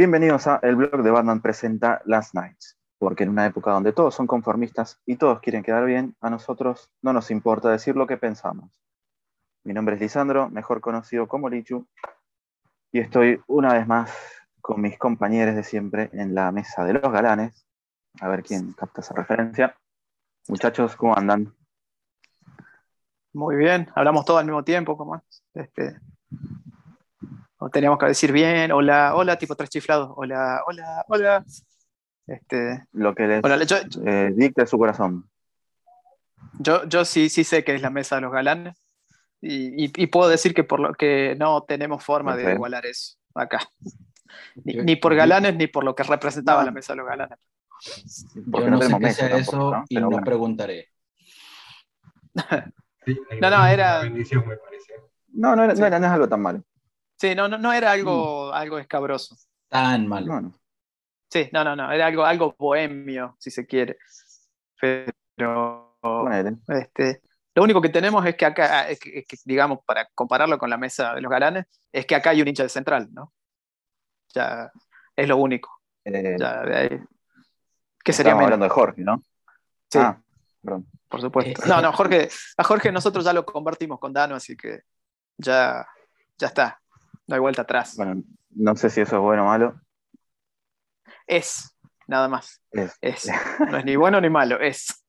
Bienvenidos a El blog de Batman presenta Last Nights, porque en una época donde todos son conformistas y todos quieren quedar bien, a nosotros no nos importa decir lo que pensamos. Mi nombre es Lisandro, mejor conocido como Lichu, y estoy una vez más con mis compañeros de siempre en la mesa de los galanes. A ver quién capta esa referencia. Muchachos, ¿cómo andan? Muy bien, hablamos todos al mismo tiempo, ¿cómo es? Este, o teníamos que decir bien, hola, hola, tipo tres chiflados, hola, hola, hola. Este, Lo que les hola, yo, eh, dicte su corazón. yo, yo sí, sí sé que es la mesa de los galanes y, y- y puedo decir que, por lo, que no tenemos forma de igualar eso acá. Ni, Yo- ni por galanes ni por lo que representaba No. la mesa de los galanes. Porque Yo no no sé tenemos qué mesa sea tampoco, eso ¿no? y Pero no bueno. preguntaré. Sí, No, no, era- bendición, me parece. No, no, era- Sí. no era, no es algo tan malo. Sí, no, no, no era algo, algo escabroso. Tan malo. No, no. Sí, no, no, no, era algo, algo bohemio, si se quiere. Pero Ponele. Este, lo único que tenemos es que acá, es que, es que, digamos, para compararlo con la mesa de los galanes, es que acá hay un hincha de central, ¿no? Ya es lo único. Eh, Ya de ahí. Que sería menos, hablando de Jorge, ¿no? Sí. Ah, perdón. por supuesto. Eh, No, no, Jorge, a Jorge nosotros ya lo convertimos con Dano, así que ya, ya está. No hay vuelta atrás. Bueno, no sé si eso es bueno o malo. Es, nada más. Es. Es. No es ni bueno ni malo, es.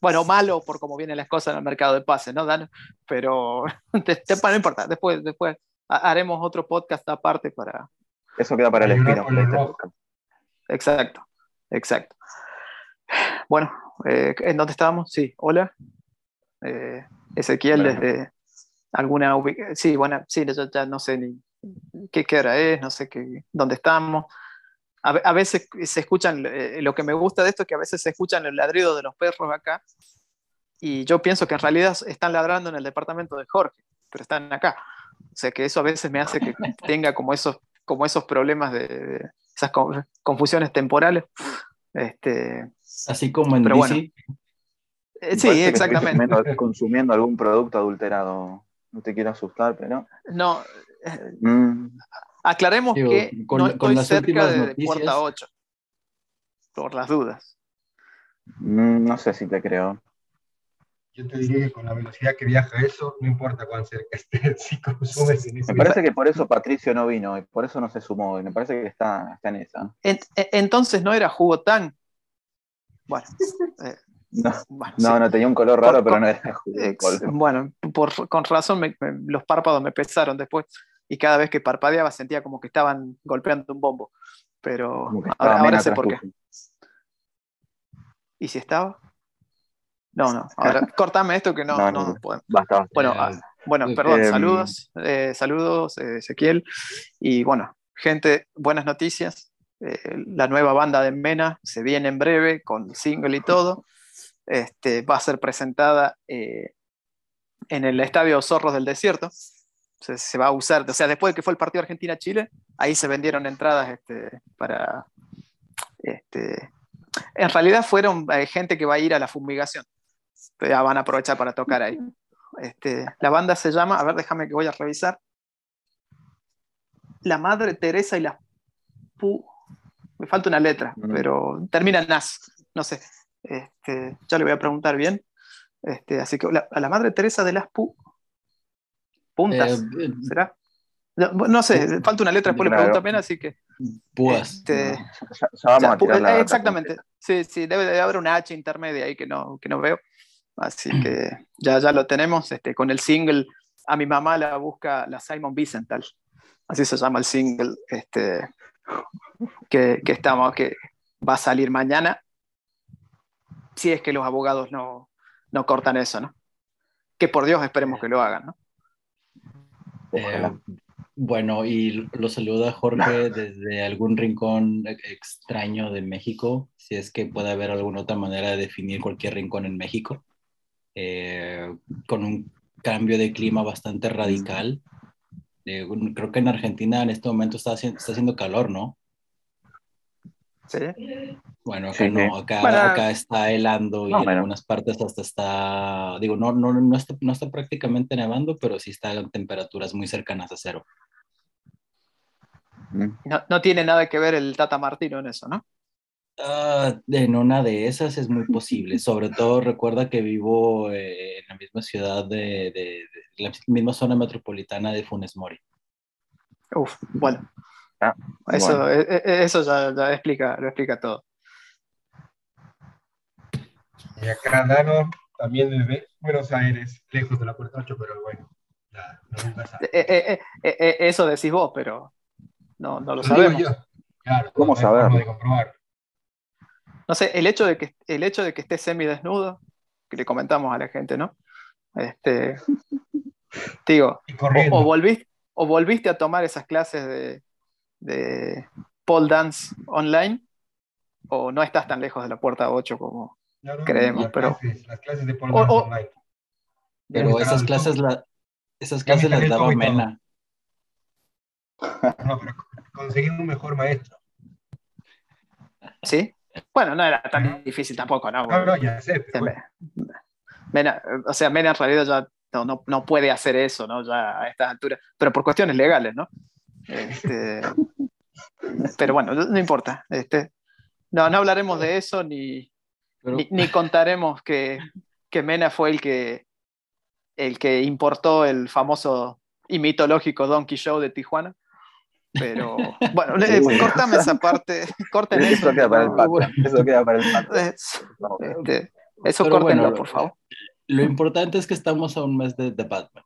Bueno, malo por cómo vienen las cosas en el mercado de pases, ¿no, Dano? Pero te- te- no importa, después, después ha- haremos otro podcast aparte para, Eso queda para el el rojo. Exacto, exacto. Bueno, eh, ¿en dónde estábamos? Sí, hola. Eh, Ezequiel Bueno. desde alguna Sí, bueno, sí, ya, ya no sé ni qué, qué hora es, no sé qué, dónde estamos. A, a veces se escuchan, eh, lo que me gusta de esto es que a veces se escuchan el ladrido de los perros acá y yo pienso que en realidad están ladrando en el departamento de Jorge, pero están acá. O sea que eso a veces me hace que tenga como esos, como esos problemas de, de esas co- confusiones temporales. Este, Así como en Pero DC. bueno. eh, sí, exactamente. consumiendo algún producto adulterado. No te quiero asustar, pero. No, mm, aclaremos Digo, que con- no con estoy las cerca de, noticias- puerta 8, por las dudas. mm, no sé si te creo. Yo te diría que con la velocidad que viaja eso, no importa cuán cerca estés, si consumes en ese Me parece que por eso Patricio no vino y por eso no se sumó. Y me parece que está, está en esa. En- entonces no era jugo tan. Bueno, eh, No, bueno, no, sí. no, tenía un color raro, Por- pero no era Ex- bueno, por, con razón me- me- los párpados me pesaron después y cada vez que parpadeaba sentía como que estaban golpeando un bombo. Pero ahora, sé por qué. ¿Y si estaba? No, no. Ahora, cortame esto que no, No, no, no, no. podemos. Basta, basta. Bueno, ah, bueno, eh, perdón, em, saludos, eh, saludos, eh, Ezequiel. Y bueno, gente, buenas noticias. Eh, la nueva banda de Mena se viene en breve con single y todo. Este, va a ser presentada eh, en el Estadio Zorros del Desierto. Se, se va a usar, o sea, después de que fue el partido Argentina-Chile, ahí se vendieron entradas este, para... Este, en realidad fueron eh, gente que va a ir a la fumigación. Ya van a aprovechar para tocar ahí. Este, la banda se llama, a ver, déjame que voy a revisar. La Madre Teresa y las Pu. Me falta una letra, pero termina en Nas. No sé. Este, ya le voy a preguntar bien. Este, así que la- a la Madre Teresa de las Pu. Puntas, eh, ¿será? No, no sé, falta una letra, después le Claro. pregunto bien, así que. púas. este, Ya, ya vamos sea, a tirar la eh, data exactamente. Sí, sí, debe de haber una H intermedia ahí que no, que no veo. Así que ya, ya lo tenemos. Este, con el single, a mi mamá la busca la Simon Wiesenthal. Así se llama el single este, que, que estamos, que va a salir mañana. Si es que los abogados no, no cortan eso, ¿no? Que por Dios esperemos que lo hagan, ¿no? Ojalá. Eh, bueno, y lo saluda Jorge desde algún rincón extraño de México, si es que puede haber alguna otra manera de definir cualquier rincón en México, eh, con un cambio de clima bastante radical. Eh, un- creo que en Argentina en este momento está haciendo, está haciendo calor, ¿no? Sí. Bueno, acá Sí, no, acá, Bueno, acá está helando y no, en bueno. algunas partes hasta está, digo, no, no, no, está, no está prácticamente nevando, pero sí está en temperaturas muy cercanas a cero. Mm. No, no tiene nada que ver el Tata Martino en eso, ¿no? Ah, en una de esas es muy posible. Sobre todo recuerda que vivo eh, en la misma ciudad de, de- de la misma zona metropolitana de Funes Mori. Uf, bueno. Ah, Eso, bueno. eh, eh, eso ya, ya explica, lo explica todo. Y acá Dano, también desde Buenos Aires, lejos de la puerta 8, pero bueno, ya, no nunca sabe. Eh, eh, eh, eso decís vos, pero no, no lo Lo digo sabemos. yo. Claro, ¿Cómo no saberlo? de comprobar. No sé, el hecho de que, el hecho de que esté semidesnudo, que le comentamos a la gente, ¿no? Este, digo, o volviste, o volviste a tomar esas clases de, de pole dance online, o no estás tan lejos de la puerta 8 como... Creemos, las pero- Clases, las clases de pole O- dance o- online. Pero esas clases, la, esas clases las daba. Mena. No, pero conseguir un mejor maestro. ¿Sí? Bueno, no era tan difícil tampoco, ¿no? No, no, ya sé, pero bueno. Mena, o sea, Mena en realidad ya no, no, no puede hacer eso, ¿no? Ya a estas alturas, pero por cuestiones legales, ¿no? Este, pero bueno, no no importa. Este, no, no hablaremos de eso ni, Pero, ni, ni contaremos que, que Mena fue el que, el que importó el famoso y mitológico Donkey Show de Tijuana. Pero bueno, le- Uy. cortame esa parte, corten eso. Eso queda para el pato. Eso queda para el pato. es- este, eso córtenlo, bueno, por favor. lo importante es que estamos a un mes de, de Batman.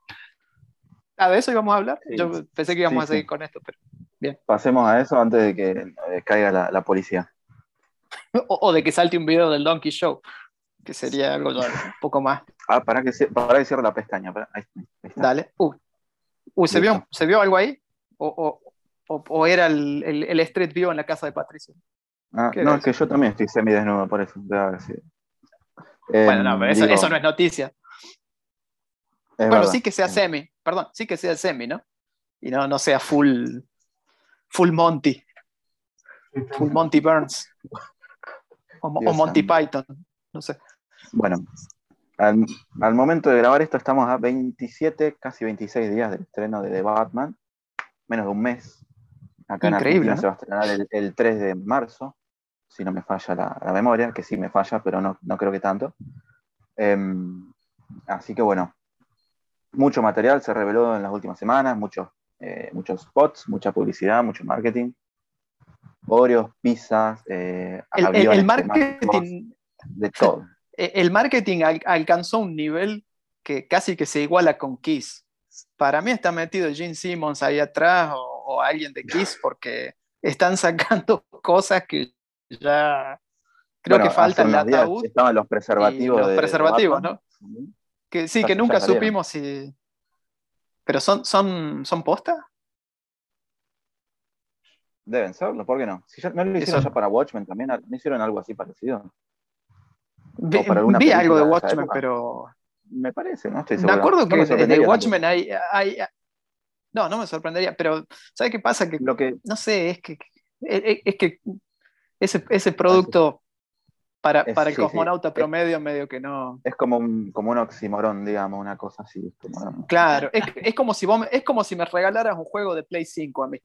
Ah, ¿de eso íbamos a hablar? Sí. Yo pensé que íbamos Sí, a seguir sí. con esto, pero... Pasemos a eso antes de que eh, caiga la, la policía. O, o de que salte un video del Donkey Show, que sería algo un poco más. Ah, para que, para que cierre la pestaña. para- ahí, ahí está. Dale. Uy, Uy, ¿se, vio, ¿se vio algo ahí? ¿O, o- o- era el, el- el Street View en la casa de Patricio? Ah, ¿Qué no, es que yo también estoy semidesnudo, por eso. bueno, Em, no, pero eso, digo, eso no es noticia. es bueno, verdad. sí que sea semi, perdón, sí que sea semi, ¿no? Y no, no sea full, full Monty, full Monty Burns. O, Monty. Python, no sé. Bueno, al, al momento de grabar esto estamos a 27, casi 26 días del estreno de The Batman, menos de un mes. Acá Increíble, en Argentina ¿no? se va a estrenar el, el 3 de marzo, si no me falla la, la memoria, que sí me falla, pero no, no creo que tanto. Em, así que bueno, mucho material se reveló en las últimas semanas, muchos, eh, muchos spots, mucha publicidad, mucho marketing. Oreos, pizzas, eh, El, aviones, marketing, de todo. el marketing al- alcanzó un nivel que casi que se iguala con Kiss. Para mí está metido Gene Simmons ahí atrás o, o alguien de Kiss porque están sacando cosas que ya creo Bueno, que falta hace el unos días ataúd Estaban los preservativos. los de- preservativos. ¿no? Que sí, que nunca supimos si... Pero son, son, son posta. Deben serlo, ¿por qué no? Si ya, no lo hicieron Eso- ya para Watchmen también, ¿no hicieron algo así parecido? Vi, algo de de Watchmen, pero Me parece, no estoy me seguro. acuerdo No que de Watchmen hay, hay... No, no me sorprendería, pero ¿sabes qué pasa? Que. Lo que, no sé, es que, es, es que ese, ese producto para, Es- para el sí, sí. cosmonauta promedio medio que no. es como un, como un oxímoron, digamos, una cosa así. como- Claro, es, es como si vos es como si me regalaras un juego de Play 5 a mí.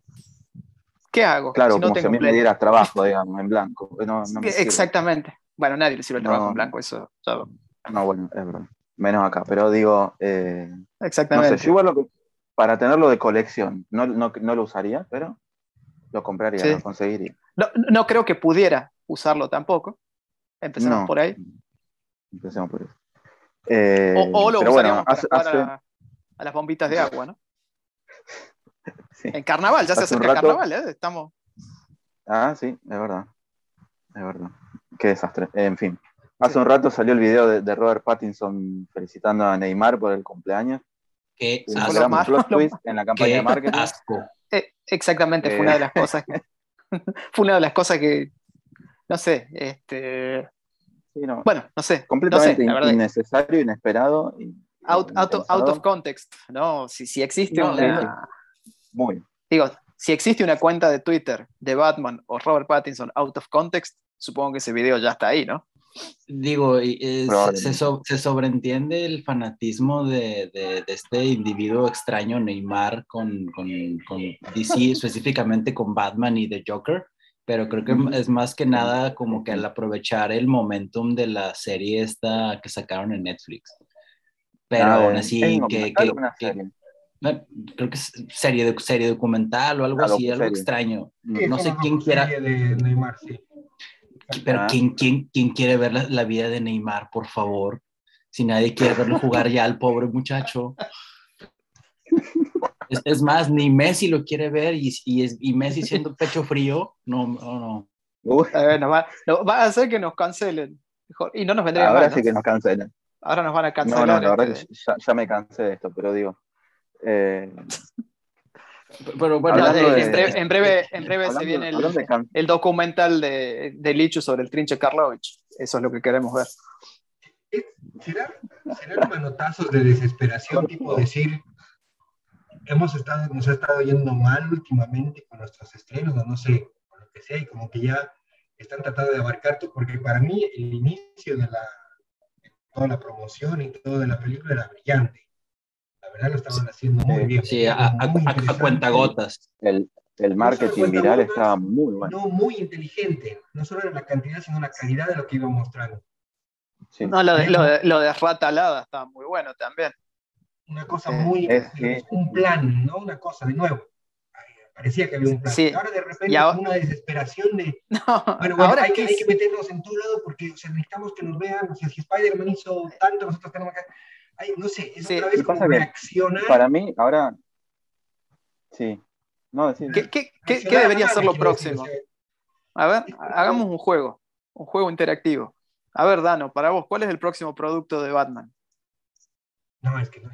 ¿Qué hago? claro, si no como si a tengo mí me dieras trabajo, digamos, en blanco. No, no me Que- sirve. Exactamente. Bueno, nadie le sirve el trabajo No. en blanco, eso. No, bueno, es verdad. Menos acá, pero digo, eh, no Exactamente. sé, yo igual lo que- para tenerlo de colección, no, no, no lo usaría, pero lo compraría, Sí. lo conseguiría. No, no creo que pudiera usarlo tampoco. Empezamos No. por ahí. Empecemos por eso. Eh, O, o lo usaríamos bueno, hace- para hace- a las bombitas de agua, ¿no? Sí. En carnaval, ya se Hace un acerca el rato- carnaval, ¿eh? Estamos. Ah, sí, es verdad. Es verdad. Qué desastre. En fin. Hace un rato salió el video de, de Robert Pattinson felicitando a Neymar por el cumpleaños. Gran más- plot lo twist en la campaña Qué de marketing. asco. Eh, exactamente, fue Eh. una de las cosas que, fue una de las cosas que, no sé, este, Sí, no, bueno, no sé, no completamente sé, verdad. innecesario, inesperado. Y, Out, out, of- out impensado. of context, ¿no? Si, si existe No, una, Muy. digo, si existe una cuenta de Twitter de Batman o Robert Pattinson out of context, supongo que ese video ya está ahí, ¿no? Digo, y, eh, se, so- se sobreentiende el fanatismo de, de- de este individuo extraño, Neymar, con, con, con DC, específicamente con Batman y The Joker, pero creo que es más que nada como que al aprovechar el momentum de la serie esta que sacaron en Netflix. Pero Ah, aún ¿es así, que, que- que-? No, creo que es serie, de, serie documental o algo Ah, así, algo docuserie. extraño. Sí, No sé quién quiera, de Neymar, sí. pero Ah. ¿quién, quién, quién quiere ver la, la vida de Neymar, por favor? Si nadie quiere verlo jugar ya al pobre muchacho. Es, es más, ni Messi lo quiere ver y, y, es- y Messi siendo pecho frío, no, no, no. Uy, Eh, nos va, nos va a hacer que nos cancelen. Y no nos vendría ahora mal, sí ¿no? que nos cancelan. Ahora nos van a No, cancelar. no, la verdad este, que ya, ya me cansé de esto, pero digo. Eh, Pero bueno, eh, de- en breve, en breve, en breve se hablando- viene el, el documental de, de Lichu sobre el trinche Karlovich. Eso es lo que queremos ver. ¿Será, serán manotazos de desesperación, tipo decir, hemos estado, nos ha estado yendo mal últimamente con nuestros estrenos, o no sé, con lo que sea, y como que ya están tratando de abarcar todo, porque para mí el inicio de la de toda la promoción y todo de la película era brillante. La verdad lo estaban haciendo muy bien. sí, a, a, muy a- cuentagotas. el, el marketing viral estaba muy bueno. No muy inteligente, no solo era la cantidad, sino la calidad de lo que iba mostrando. Sí. No, lo de, lo de, lo de Rata Alada estaba muy bueno también. una cosa Eh, muy, es que- un plan, ¿no? Una cosa, de nuevo. Parecía que había un plan. Sí. Ahora de repente Y ahora- una desesperación de, No, bueno, bueno, ahora hay, que, que hay que meternos en todo lado porque o sea, necesitamos que nos vean, o sea, si Spider-Man hizo tanto, nosotros tenemos que... Ay, no sé, es Sí. otra Y vez como reaccionar. Para mí, ahora. Sí. No, decir. ¿Qué, qué- qué- debería ser lo decir, próximo? A ver, hagamos un juego, un juego interactivo. A ver, Dano, para vos, ¿cuál es el próximo producto de Batman? no, es que no,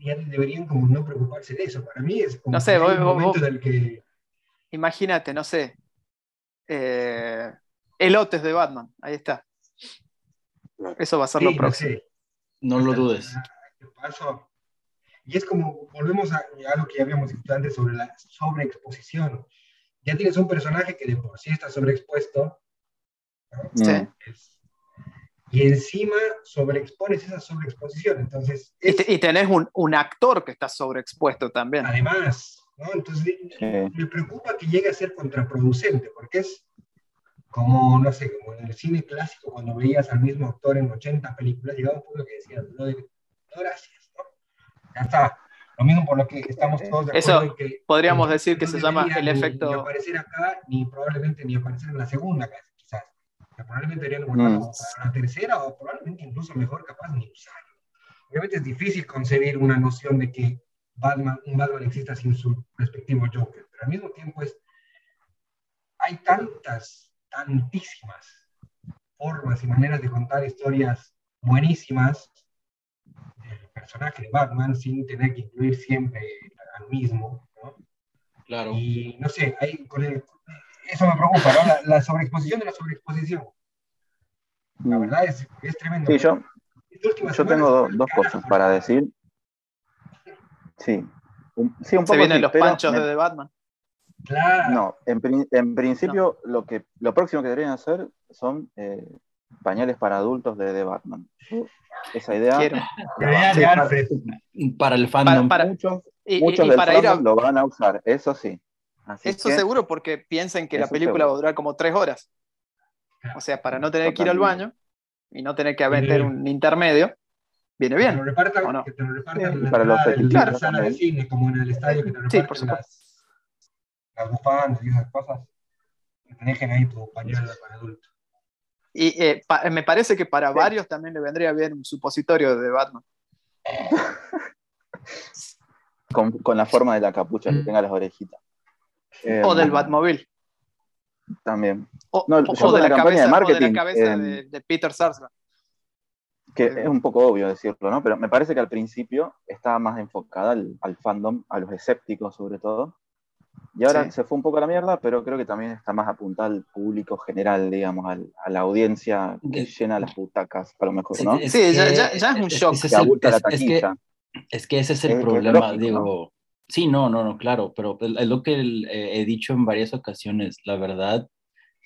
ya deberían como no preocuparse de eso. Para mí es como No sé, que vos- un momento vos- en el que... Imagínate, no sé, eh, elotes de Batman, ahí está. Eso va a ser sí, lo no próximo. sé, No lo dudes. ¿Qué pasó? Y es como, volvemos a, a lo que ya habíamos dicho antes sobre la sobreexposición. Ya tienes un personaje que de por sí está sobreexpuesto, ¿no? Sí. Es- y encima sobreexpones esa sobreexposición. Entonces, Y, es- te- y tenés un, un actor que está sobreexpuesto también. además, ¿no? Entonces, Sí. me preocupa que llegue a ser contraproducente, porque es como, no sé, como en el cine clásico, cuando veías al mismo actor en 80 películas, llegaba un punto que decías, no, no, gracias, ¿no? Ya está. Lo mismo por lo que estamos todos de Eso acuerdo en que podríamos no decir que se llama el ni- efecto- Ni aparecer acá, ni probablemente ni aparecer en la segunda, quizás. Que probablemente deberían guardarlo Mm. para la tercera, o probablemente incluso mejor capaz ni usarlo. Obviamente es difícil concebir una noción de que Batman, un Batman exista sin su respectivo Joker, pero al mismo tiempo es, hay tantas, tantísimas formas y maneras de contar historias buenísimas del personaje de Batman sin tener que incluir siempre al mismo, ¿no? Claro. Y no sé, hay, con el- eso me preocupa, ¿no? La, la sobreexposición de la sobreexposición. La verdad es, es tremendo. Sí, yo, yo tengo do- dos carajo, cosas para decir. Sí. Un, sí, un poco Se vienen sí, los pero panchos me- de The Batman. Claro. No, en, en principio lo que lo próximo que deberían hacer son eh, pañales para adultos de, de Batman. Esa idea Quiero. La idea Sí, de para- el fandom. para- muchos, Y, y- muchos y del para ir a, fandom lo van a usar, eso sí. Así Eso que, seguro porque piensen que la película seguro. va a durar como tres horas. O sea, para no tener que ir al baño y no tener que meter un intermedio, viene Que te lo bien. repartan, que te lo repartan Sí, para los fetichitos de la sala de también. cine, como en el estadio que te Sí, reparten por supuesto. las, las bufandas y esas cosas. Que te dejen ahí tu pañuelo para adulto. Y eh, pa- me parece que para varios también le vendría bien un supositorio de Batman. con, con la forma de la capucha, que tenga las orejitas. Eh, o del Batmobile. También. O, No, o- yo o con de, la la campaña de cabeza, o de la marketing, cabeza eh, de, de Peter Sarsgaard. que es un poco obvio decirlo, ¿no? Pero me parece que al principio estaba más enfocada al, al fandom, a los escépticos sobre todo. Y ahora Sí. se fue un poco a la mierda, pero creo que también está más apuntada al público general, digamos, al- a la audiencia que De- llena las butacas, a lo mejor, ¿no? es Sí, ya- que- ya- ya es un shock. es que abulta la es- que- taquilla. Es que ese es el Es- es problema, lógico, digo. Sí, no, no, no, claro, pero es lo que eh, he dicho en varias ocasiones. La verdad,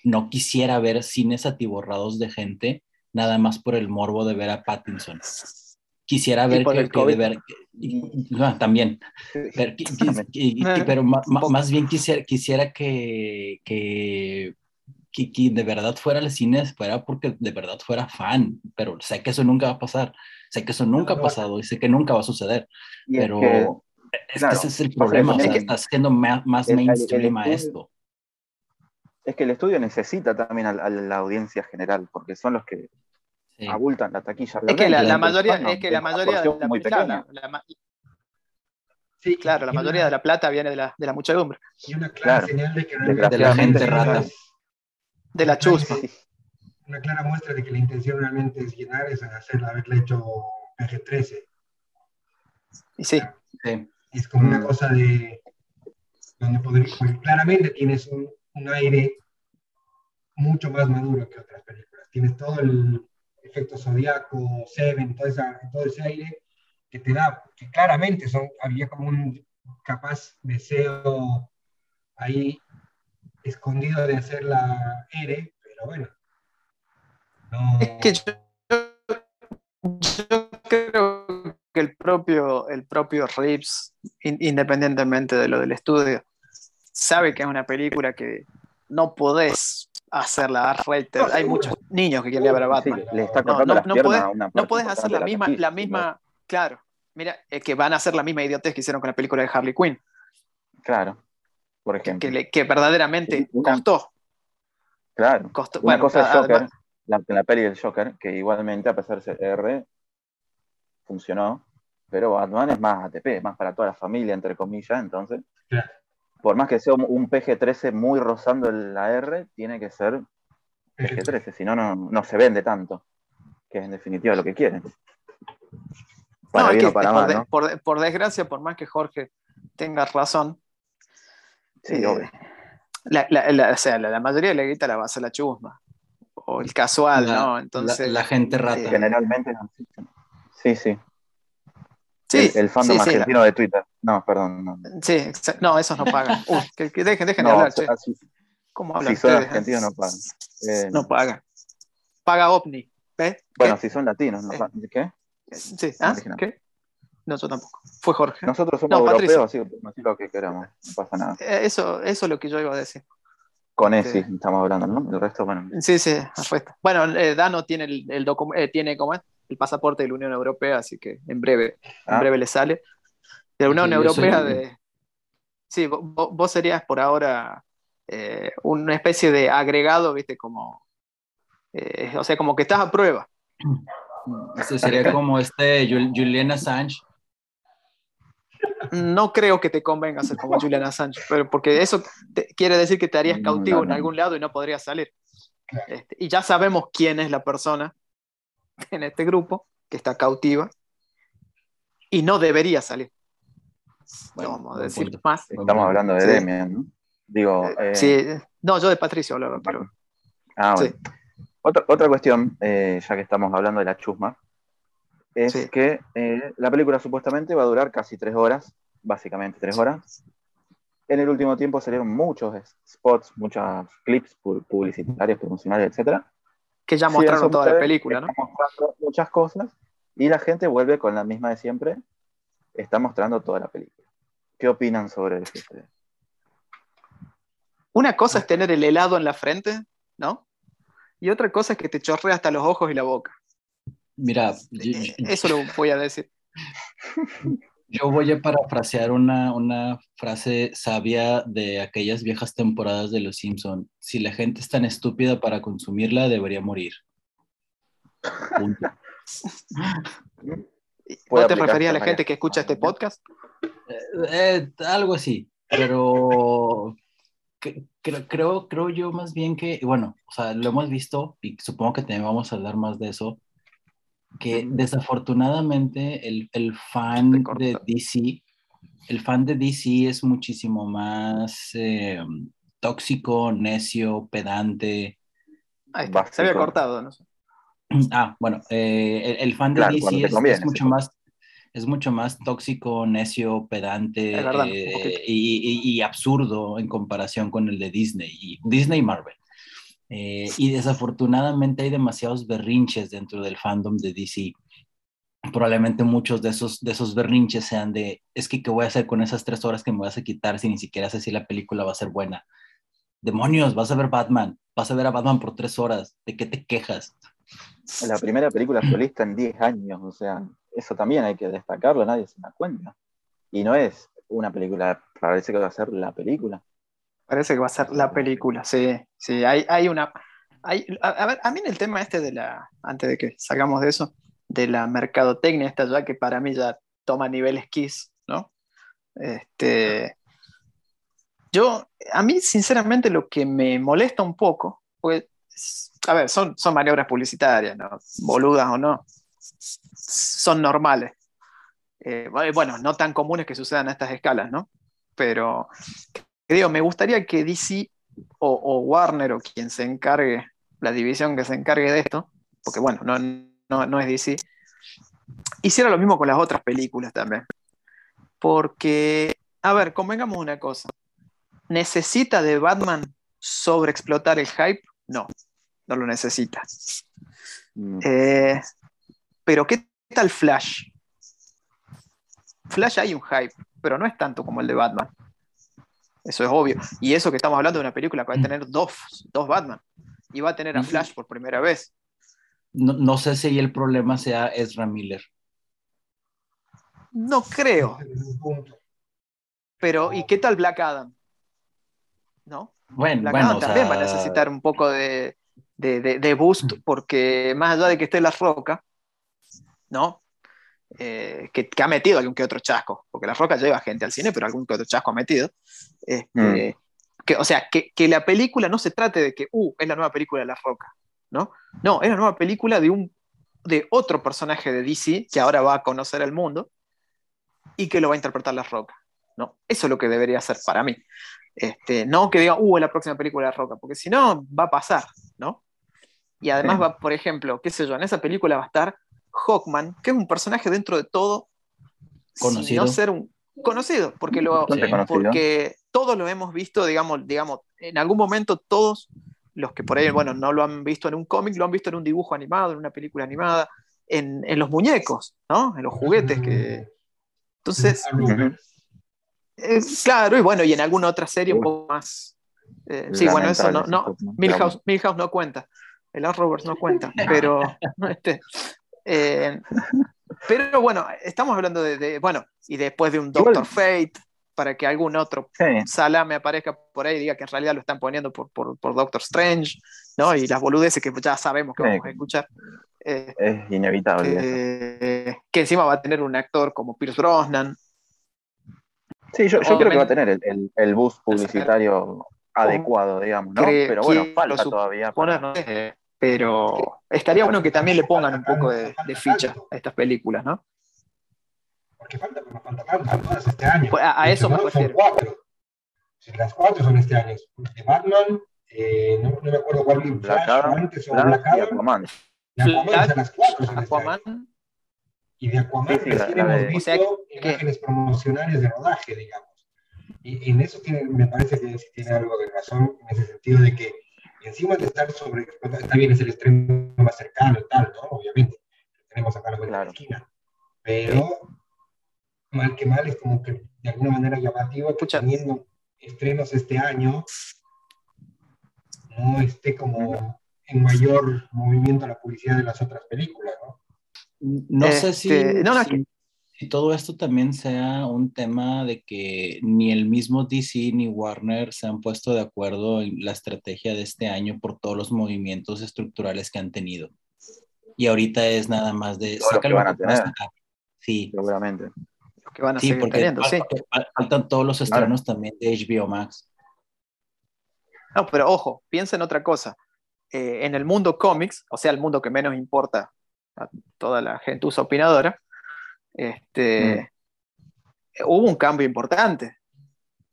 no quisiera ver cines atiborrados de gente nada más por el morbo de ver a Pattinson. Quisiera ver que, de ver, no, también, pero, pero más bien quisiera, quisiera que, que, que, de verdad fuera al cine, fuera porque de verdad fuera fan, pero sé que eso nunca va a pasar, sé que eso nunca ha pasado y sé que nunca va a suceder, pero es que ese es el problema, o sea, está haciendo más, mainstream a esto. Es que el estudio necesita también a, la audiencia general, porque son los que abultan la taquilla. Es que la, mayoría, es que la mayoría de la, muy pequeña. sí, claro, la mayoría de la plata viene de la, de la muchedumbre. Y una clara señal de que de la gente rata. De la chusma. Una clara muestra de que la intención realmente es llenar es hacerla, haberle hecho PG-13. Y sí. sí. Es como una cosa de. donde podría, claramente tienes un, un aire mucho más maduro que otras películas. Tienes todo el efecto zodiaco, Seven, todo, todo ese aire que te da, que claramente son, había como un capaz deseo ahí escondido de hacer la R, pero bueno. Es que yo, creo que el propio, el propio Reeves, independientemente de lo del estudio, sabe que es una película que no podés hacerla R-rated. Hay muchos niños que quieren ver a Batman. le está no, no, no, podés, no podés hacer la misma, la misma, claro. Mira, es que van a hacer la misma idiotez que hicieron con la película de Harley Quinn. Claro, por ejemplo. Que, que verdaderamente costó. Claro. Costó. Una bueno, cosa es Joker, la, la peli del Joker, que igualmente, a pesar de ser R, funcionó, pero Batman es más ATP, más para toda la familia, entre comillas, entonces. Claro por más que sea un PG-13 muy rozando la R, tiene que ser PG-13, si no, no se vende tanto, que es en definitiva lo que quieren. Para bien o para mal, por, desgracia, por más que Jorge tenga razón, sí, eh, La, o sea, la, mayoría de la guita la va a hacer la chusma, o el casual, ¿no? Entonces, la, gente rata. Eh, generalmente Sí, sí. Sí, el, fandom argentino de Twitter. No, perdón. No. Sí, no, esos no pagan. Uy, que, dejen, dejen de hablar, che. ¿Cómo hablan Si son argentinos no pagan. Eh, no pagan. Paga OVNI. ¿Ves? Bueno, si son latinos, ¿no? Eh, ¿Qué? Sí, ¿ah? ¿Qué? No, yo tampoco. Fue Jorge. Nosotros somos europeos, así, así lo que queramos. No pasa nada. Eh, eso, eso es lo que yo iba a decir. Con ese estamos hablando, ¿no? El resto, bueno. Sí, sí, el resto. Bueno, Dano tiene el, el documento, tiene, ¿cómo es? El pasaporte de la Unión Europea, así que en breve, en ah. breve le sale. De la Unión Europea de... Sí, vos, serías por ahora eh, una especie de agregado, viste, como... Eh, o sea, como que estás a prueba. Eso sería como este Julian Assange. No creo que te convenga ser como Julian Assange, pero porque eso quiere decir que te harías cautivo en algún lado y no podrías salir. Este, y ya sabemos quién es la persona en este grupo, que está cautiva, y no debería salir. vamos a decir más. Estamos hablando de Demian, ¿no? Digo, eh, sí, no, yo de Patricio hablaba, pero... Ah, bueno. Otra, otra cuestión, eh, ya que estamos hablando de la chusma, es que eh, la película supuestamente va a durar casi tres horas, básicamente tres horas. En el último tiempo salieron muchos spots, muchos clips publicitarios, promocionales, etcétera, que ya mostraron toda la película, ¿no? Mostrando muchas cosas y la gente vuelve con la misma de siempre. Está mostrando toda la película. ¿Qué opinan sobre eso Una cosa es tener el helado en la frente, ¿no? Y otra cosa es que te chorrea hasta los ojos y la boca. Mira, eh, eso lo voy a decir. Yo voy a parafrasear una, una, frase sabia de aquellas viejas temporadas de Los Simpson. Si la gente es tan estúpida para consumirla, debería morir. ¿Vos te referías a la gente que escucha este podcast? Eh, eh, algo así, pero creo, creo yo más bien que, bueno, o sea, lo hemos visto y supongo que también vamos a hablar más de eso que desafortunadamente el, el fan de DC, el fan de DC es muchísimo más eh, tóxico, necio, pedante. Ahí se había cortado, no sé. Ah, bueno, eh, el, fan de DC es, mucho más es mucho más tóxico, necio, pedante eh, y, y, absurdo en comparación con el de Disney y Disney y Marvel. Eh, y desafortunadamente hay demasiados berrinches dentro del fandom de DC. Probablemente muchos de esos, de esos berrinches sean de, es que, ¿qué voy a hacer con esas tres horas que me vas a quitar si ni siquiera sé si la película va a ser buena? Demonios, vas a ver Batman, vas a ver a Batman por tres horas, ¿de qué te quejas? La primera película solista en 10 años, o sea, eso también hay que destacarlo, nadie se da cuenta. Y no es una película, parece que va a ser la película. Parece que va a ser la película, sí, sí, hay, hay una... Hay, a, ver, a mí en el tema este de la, antes de que salgamos de eso, de la mercadotecnia esta ya que para mí ya toma niveles Kiss, ¿no? Este, yo, a mí sinceramente lo que me molesta un poco, pues, a ver, son, son maniobras publicitarias, ¿no? Boludas o no, son normales. Eh, bueno, no tan comunes que sucedan a estas escalas, ¿no? Pero, digo, me gustaría que DC o, Warner o quien se encargue, la división que se encargue de esto, porque bueno, no, no, no es DC, hiciera lo mismo con las otras películas también. Porque, a ver, convengamos una cosa. ¿Necesita de Batman sobreexplotar el hype? No, no lo necesita. Mm. Eh, pero ¿qué tal Flash? Flash hay un hype, pero no es tanto como el de Batman. Eso es obvio. Y eso que estamos hablando de una película que va a tener dos, dos Batman. Y va a tener a Flash por primera vez. No, no sé si el problema sea Ezra Miller. No creo. Pero, ¿y qué tal Black Adam? ¿No? Bueno, bueno, también va a necesitar un poco de, de, boost, porque más allá de que esté la roca, ¿no? Eh, que, ha metido algún que otro chasco, porque la roca lleva gente al cine, pero algún que otro chasco ha metido. Este, mm. que, o sea, que, que, la película no se trate de que, uh, es la nueva película de la roca, ¿no? No, es la nueva película de, un, de otro personaje de DC que ahora va a conocer el mundo y que lo va a interpretar la roca, ¿no? Eso es lo que debería ser para mí. Este, no que diga, uh, es la próxima película de la roca, porque si no, va a pasar, ¿no? Y además va, por ejemplo, qué sé yo, en esa película va a estar Hawkman, que es un personaje dentro de todo conocido. no ser un conocido, porque, lo, porque todos lo hemos visto, digamos, digamos, en algún momento todos los que por ahí, bueno, no lo han visto en un cómic, lo han visto en un dibujo animado, en una película animada, en, en los muñecos, ¿no? En los juguetes que... Entonces, eh, claro, y bueno, y en alguna otra serie un poco más... Eh, sí, bueno, eso no, no Milhouse, Milhouse no cuenta, el Rovers no cuenta, pero este, eh, pero bueno, estamos hablando de, bueno, y después de un Doctor Fate, para que algún otro salame aparezca por ahí y diga que en realidad lo están poniendo por, por, Doctor Strange, ¿no? Y las boludeces que ya sabemos que vamos a escuchar. Eh, es inevitable. Eh, que encima va a tener un actor como Pierce Brosnan. Sí, yo, creo que va a tener el, el, boost publicitario adecuado, digamos, ¿no? Pero bueno, falta todavía. Pero estaría bueno que también le pongan un poco de, ficha a estas películas, ¿no? Porque falta, pero falta, falta, todas este año. Pues a, eso me refiero. cuatro. Si las cuatro son este año. De Batman, eh, no, me acuerdo cuál vi, Flash, antes o Black Adam. Y Aquaman. De Aquaman, las cuatro son este año. Y de Aquaman sí, recién hemos visto o sea, imágenes promocionales de rodaje, digamos. Y en eso tiene, me parece que tiene algo de razón, en ese sentido de que encima de estar sobre, está bien, es el extremo más cercano y tal, ¿no? Obviamente, tenemos acá la vuelta de la esquina, pero mal que mal es como que de alguna manera llamativo que teniendo estrenos este año no esté como en mayor movimiento la publicidad de las otras películas, ¿no? No sé si, este, no, y todo esto también sea un tema de que ni el mismo DC ni Warner se han puesto de acuerdo en la estrategia de este año por todos los movimientos estructurales que han tenido. Y ahorita es nada más de sacar van a tener. Sí, seguramente. Que van a sí, porque faltan, todos los estrenos también de HBO Max. No, pero ojo, piensa en otra cosa. Eh, en el mundo cómics, o sea, el mundo que menos importa a toda la gente usa opinadora, este, mm. hubo un cambio importante.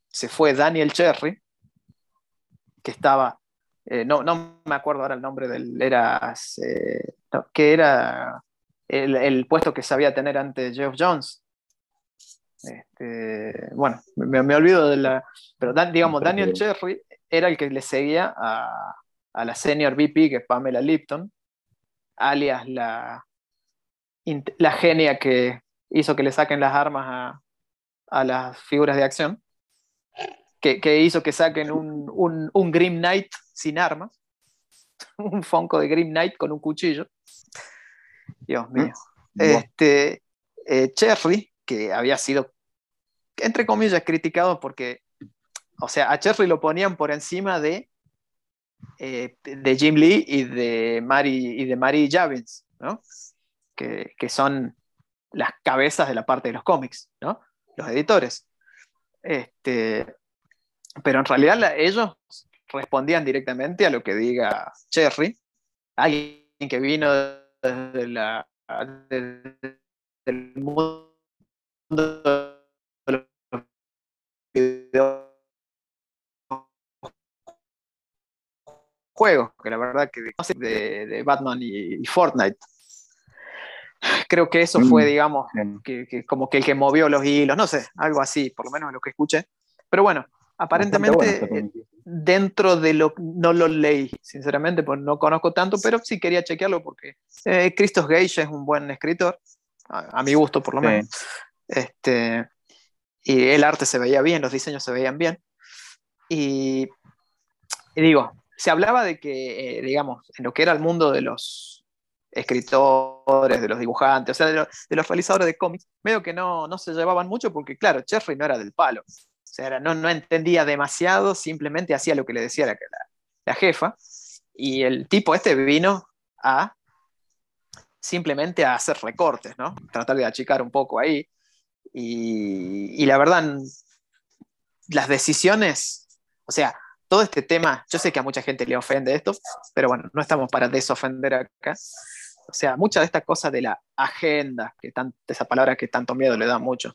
Se fue Daniel Cherry, que estaba, eh, no, no me acuerdo ahora el nombre del, era, eh, que era el, puesto que sabía tener ante Jeff Jones. Este, bueno, me, olvido de la, pero digamos, Daniel Cherry era el que le seguía a, a la senior VP, que es Pamela Lipton, alias la, la genia que hizo que le saquen las armas a, a las figuras de acción, que, que hizo que saquen un, un, un, Grim Knight sin armas, un Fonco de Grim Knight con un cuchillo. Dios mío. Este, eh, Cherry, que había sido, entre comillas, criticado porque, o sea, a Cherry lo ponían por encima de, eh, de Jim Lee y de Mary, y de Mary Javins, ¿no? Que, que son las cabezas de la parte de los cómics, ¿no? Los editores. Este, pero en realidad ellos respondían directamente a lo que diga Cherry, alguien que vino desde, la, desde el mundo de los juegos, que la verdad que de, de Batman y Fortnite creo que eso fue, mm, digamos, que, como que el que movió los hilos, no sé, algo así, por lo menos lo que escuché. Pero bueno, aparentemente eh, dentro de lo, no lo leí, sinceramente, pues no conozco tanto, pero sí quería chequearlo porque eh, Christos Gage es un buen escritor, a, mi gusto por lo menos. Este, y el arte se veía bien, los diseños se veían bien. Y, digo, se hablaba de que, eh, digamos, en lo que era el mundo de los escritores, de los dibujantes, o sea, de, los realizadores de cómics, medio que no, no se llevaban mucho porque, claro, Cherry no era del palo. O sea, no, no entendía demasiado, simplemente hacía lo que le decía la, la, jefa. Y el tipo este vino a simplemente a hacer recortes, ¿no? Tratar de achicar un poco ahí. Y, y la verdad, las decisiones, o sea, todo este tema, yo sé que a mucha gente le ofende esto, pero bueno, no estamos para desofender acá. O sea, mucha de esta cosa de la agenda, que esa palabra que tanto miedo le da mucho,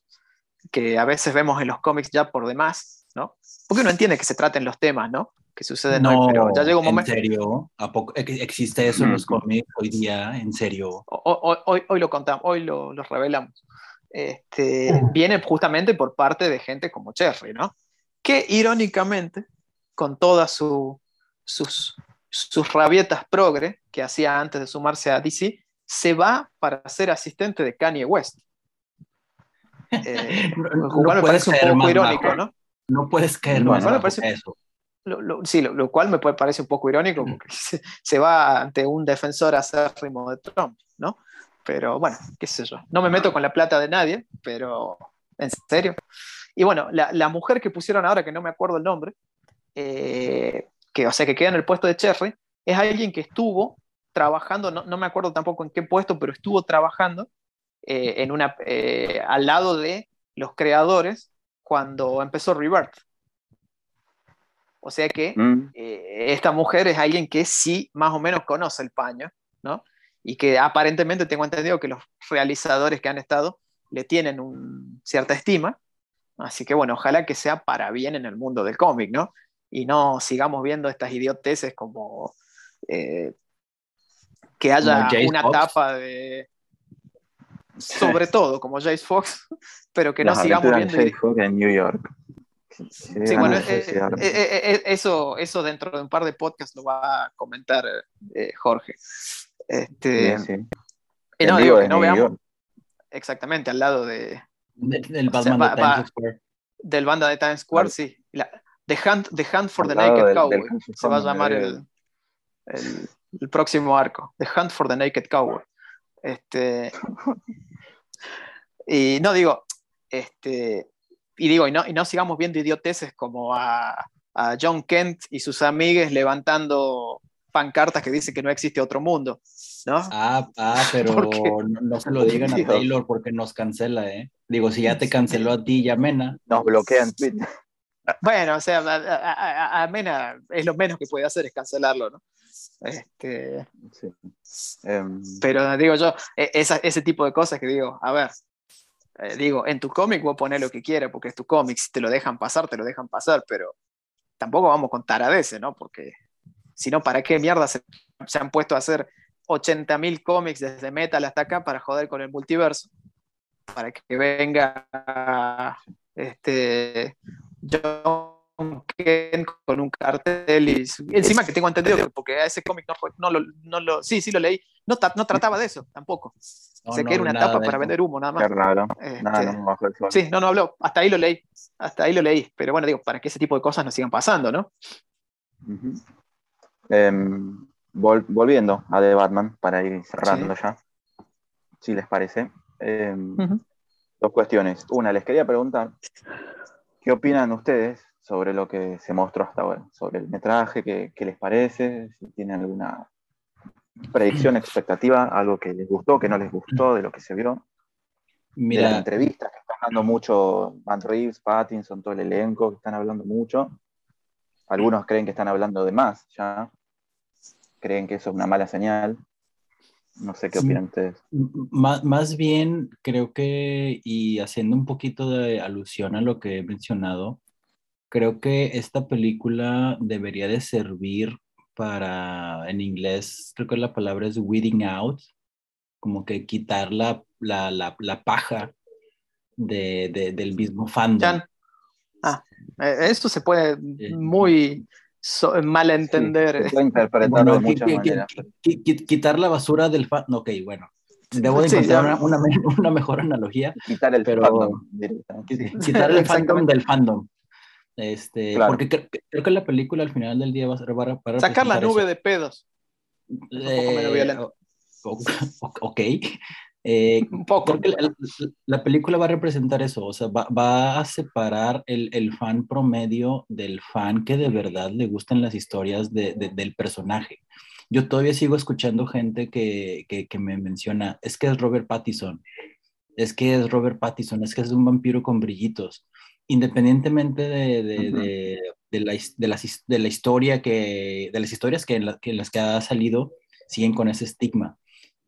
que a veces vemos en los cómics ya por demás, ¿no? Porque uno entiende que se traten los temas, ¿no? Que suceden no, pero ya llega un momento... ¿En serio? ¿A poco existe eso en los cómics hoy día? ¿En serio? Hoy, hoy, hoy lo contamos, hoy lo, lo revelamos. Este, viene justamente por parte de gente como Cherry, ¿no? Que irónicamente, con todas su, sus sus rabietas progre que hacía antes de sumarse a DC, se va para ser asistente de Kanye West. Eh, lo cual me parece un poco irónico, ¿no? No puedes caer más eso. sí, lo, cual me parece un poco irónico porque se, va ante un defensor acérrimo de Trump, ¿no? Pero bueno, qué sé yo. No me meto con la plata de nadie, pero en serio. Y bueno, la, mujer que pusieron ahora, que no me acuerdo el nombre, eh, que, o sea, que queda en el puesto de Cherry, es alguien que estuvo trabajando, no, me acuerdo tampoco en qué puesto, pero estuvo trabajando eh, en una, eh, al lado de los creadores cuando empezó Rebirth. O sea que mm. esta mujer es alguien que sí más o menos conoce el paño, ¿no? Y que aparentemente tengo entendido que los realizadores que han estado le tienen un, cierta estima. Así que bueno, ojalá que sea para bien en el mundo del cómic, ¿no? Y no sigamos viendo estas idioteces como eh, que haya una tapa de sobre todo como Jace Fox, pero que no sigamos viendo Jace Fox en New York. Sí, bueno, eh, eh, eso, eso dentro de un par de podcasts lo va a comentar Jorge. Este, no, digo que no veamos. Exactamente, al lado de. del banda de Times Square. Del banda de Times Square, sí. The Hunt, the Hunt for the Naked Cowboy. se va a llamar el, el, próximo arco. The Hunt for the Naked Cowboy. Este, y no digo, este, y digo, y no, y no sigamos viendo idioteces como a, a John Kent y sus amigues levantando pancartas que dicen que no existe otro mundo, ¿no? Ah, ah pero no, se lo digan a Taylor porque nos cancela, ¿eh? Digo, si ya te canceló a ti y a Mena. Nos bloquean Twitter. Bueno, o sea, a, Mena es lo menos que puede hacer es cancelarlo, ¿no? Este, em, pero digo yo, e, ese tipo de cosas que digo, a ver, eh, digo, en tu cómic voy a poner lo que quiera porque es tu cómic, si te lo dejan pasar, te lo dejan pasar, pero tampoco vamos a contar a veces, ¿no? Porque si no, ¿para qué mierda se, han puesto a hacer 80.000 cómics desde Metal hasta acá para joder con el multiverso? Para que venga este, John Ken con un cartel y encima que tengo entendido porque a ese cómic no, no, lo, no lo, sí, sí lo leí, no, no trataba de eso tampoco. sé que era una tapa para vender humo nada más. Qué raro. nada, este, no, sí, no, no habló. Hasta ahí lo leí. Hasta ahí lo leí. Pero bueno, digo, para que ese tipo de cosas no sigan pasando, ¿no? Em, volviendo a The Batman, para ir cerrando ya, si les parece. Em, dos cuestiones. Una, les quería preguntar, ¿qué opinan ustedes sobre lo que se mostró hasta ahora? Sobre el metraje, ¿qué, les parece? Si tienen alguna predicción, expectativa, algo que les gustó, que no les gustó de lo que se vio. Mira, de las entrevistas que están hablando mucho, Van Reeves, Pattinson, todo el elenco, que están hablando mucho. Algunos creen que están hablando de más ya. Creen que eso es una mala señal. No sé qué opinan ustedes. Más, bien, creo que, y haciendo un poquito de alusión a lo que he mencionado, creo que esta película debería de servir para, en inglés, creo que la palabra es weeding out, como que quitar la, la, la, paja de, del mismo fandom. Ah, eh, esto se puede muy mal entender. puede interpretar de muchas maneras. Quitar la basura del fandom. Ok, bueno. Debo de encontrar una, una, mejor analogía. Quitar el pero, fandom. Quitar el fandom del fandom. Este, Porque creo, que la película al final del día va a ser para, sacar la nube de pedos. Eh, ok. Eh, un poco. Creo que la, película va a representar eso, o sea, va, va a separar el, el, fan promedio del fan que de verdad le gustan las historias de, del personaje. Yo todavía sigo escuchando gente que, que, que, me menciona, es que es Robert Pattinson, es que es Robert Pattinson, es que es un vampiro con brillitos independientemente de, de, de, la, las, de, la, historia que, de las historias que, que las que ha salido, siguen con ese estigma.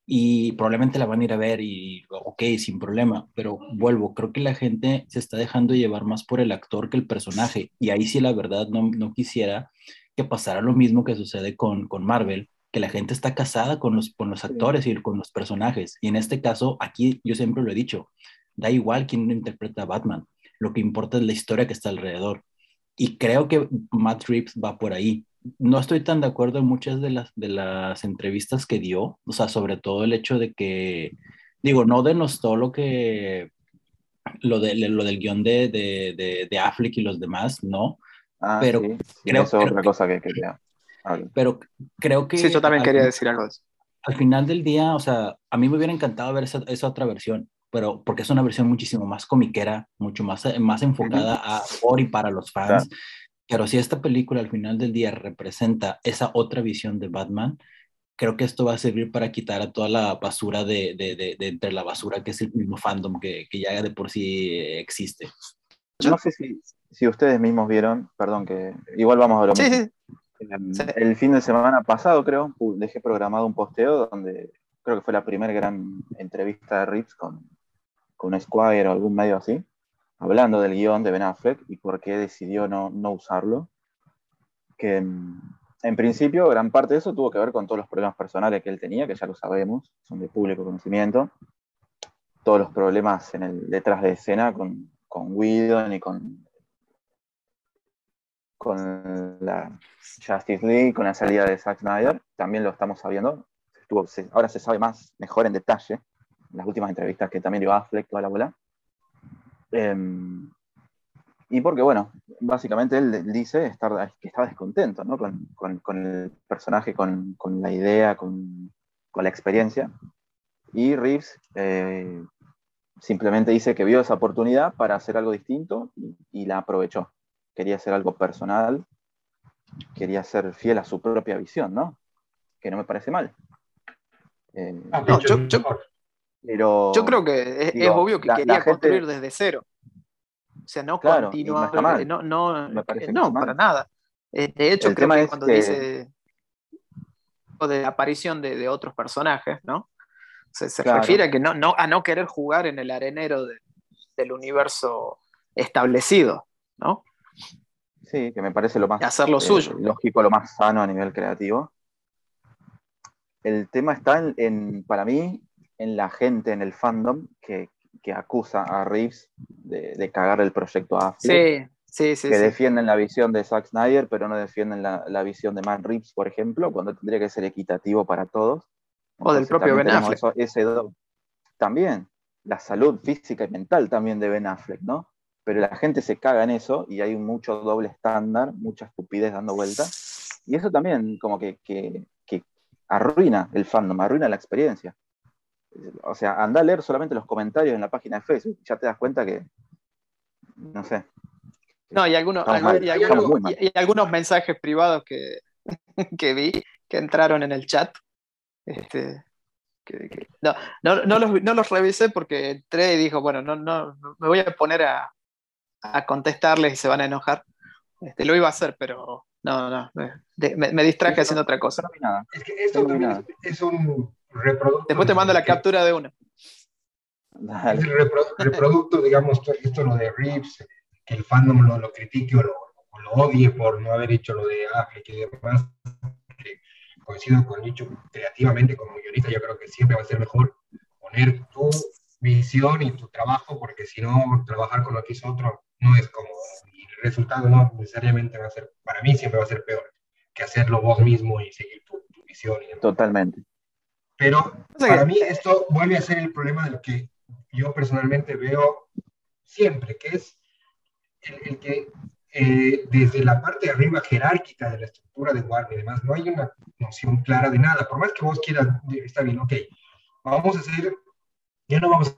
Y probablemente la van a ir a ver y, ok, sin problema, pero vuelvo, creo que la gente se está dejando llevar más por el actor que el personaje. Y ahí sí, la verdad, no, no quisiera que pasara lo mismo que sucede con, con Marvel, que la gente está casada con los, con los actores y con los personajes. Y en este caso, aquí yo siempre lo he dicho, da igual quién interpreta a Batman lo que importa es la historia que está alrededor. Y creo que Matt Reeves va por ahí. No estoy tan de acuerdo en muchas de las, de las entrevistas que dio, o sea, sobre todo el hecho de que, digo, no denostó lo que, lo, de, lo del guion de, de, de, Affleck y los demás, no. Ah, pero creo, eso es otra cosa que quería. Pero creo que... Sí, yo también quería decir algo. Al final del día, o sea, a mí me hubiera encantado ver esa, esa otra versión pero porque es una versión muchísimo más comiquera, mucho más, más enfocada a por y para los fans. Pero si esta película al final del día representa esa otra visión de Batman, creo que esto va a servir para quitar a toda la basura de, de, de, entre la basura que es el mismo fandom que, que ya de por sí existe. No sé si, si, ustedes mismos vieron, perdón, que igual vamos a ver. Em, el fin de semana pasado, creo, dejé programado un posteo donde creo que fue la primera gran entrevista de Rips con, con Squire o algún medio así, hablando del guion de Ben Affleck y por qué decidió no, no usarlo. Que mm, en principio gran parte de eso tuvo que ver con todos los problemas personales que él tenía, que ya lo sabemos, son de público conocimiento. Todos los problemas en el detrás de escena con, con Whedon y con, con la Justice League, con la salida de Zack Snyder, también lo estamos sabiendo. ahora se sabe más, mejor en detalle las últimas entrevistas que también dio Affleck, toda la bola. Em, y porque, bueno, básicamente él dice estar, que estaba descontento ¿no? con, con, con, el personaje, con, con la idea, con, la experiencia. Y Reeves eh, simplemente dice que vio esa oportunidad para hacer algo distinto y, la aprovechó. Quería hacer algo personal, quería ser fiel a su propia visión, ¿no? Que no me parece mal. Eh, no, yo, yo creo que es, obvio que quería construir desde cero. O sea, no continuar. No, no, no, para nada. Eh, de hecho, creo que cuando dice de aparición de, otros personajes, ¿no? Se, refiere a que no, no, a no querer jugar en el arenero del universo establecido, ¿no? Sí, que me parece lo más hacer lo suyo. Eh, lógico, lo más sano a nivel creativo. El tema está en para mí, en la gente, en el fandom, que, que acusa a Reeves de, de, cagar el proyecto a Sí, Sí, sí, que sí. defienden la visión de Zack Snyder, pero no defienden la, la visión de Matt Reeves, por ejemplo, cuando tendría que ser equitativo para todos. O del propio Ben Affleck. eso- ese do- también, la salud física y mental también de Ben Affleck, ¿no? Pero la gente se caga en eso y hay mucho doble estándar, mucha estupidez dando vuelta. Y eso también como que, que- que arruina el fandom, arruina la experiencia. O sea, anda a leer solamente los comentarios en la página de Facebook, ya te das cuenta que, no sé, No, y algunos, y, algunos, y- y algunos mensajes privados que, que vi que entraron en el chat. Este, que- que- no, no, no los, no los revisé porque entré y dijo, bueno, no, no, no me voy a poner a, a contestarles y se van a enojar. Este, lo iba a hacer, pero no, no, me, me- distraje haciendo otra cosa. no vi nada. Es que esto también es un reproducto. Después te mando la que- captura de una. Es el repro- reproducto, digamos, to- esto lo de Reeves, que el fandom lo, lo critique o lo, o lo odie por no haber hecho lo de Affleck y demás. Que coincido con Nicho, creativamente como guionista, yo creo que siempre va a ser mejor poner tu visión y tu trabajo, porque si no, trabajar con lo que hizo otro no es cómodo. Y el resultado no necesariamente va a ser, para mí siempre va a ser peor que hacerlo vos mismo y seguir tu, tu visión. Y demás. Totalmente. Pero para mí esto vuelve a ser el problema del que yo personalmente veo siempre, que es el, el que eh, desde la parte de arriba jerárquica de la estructura de Warner y demás, no hay una noción clara de nada. Por más que vos quieras, está bien, ok, vamos a hacer, ya no vamos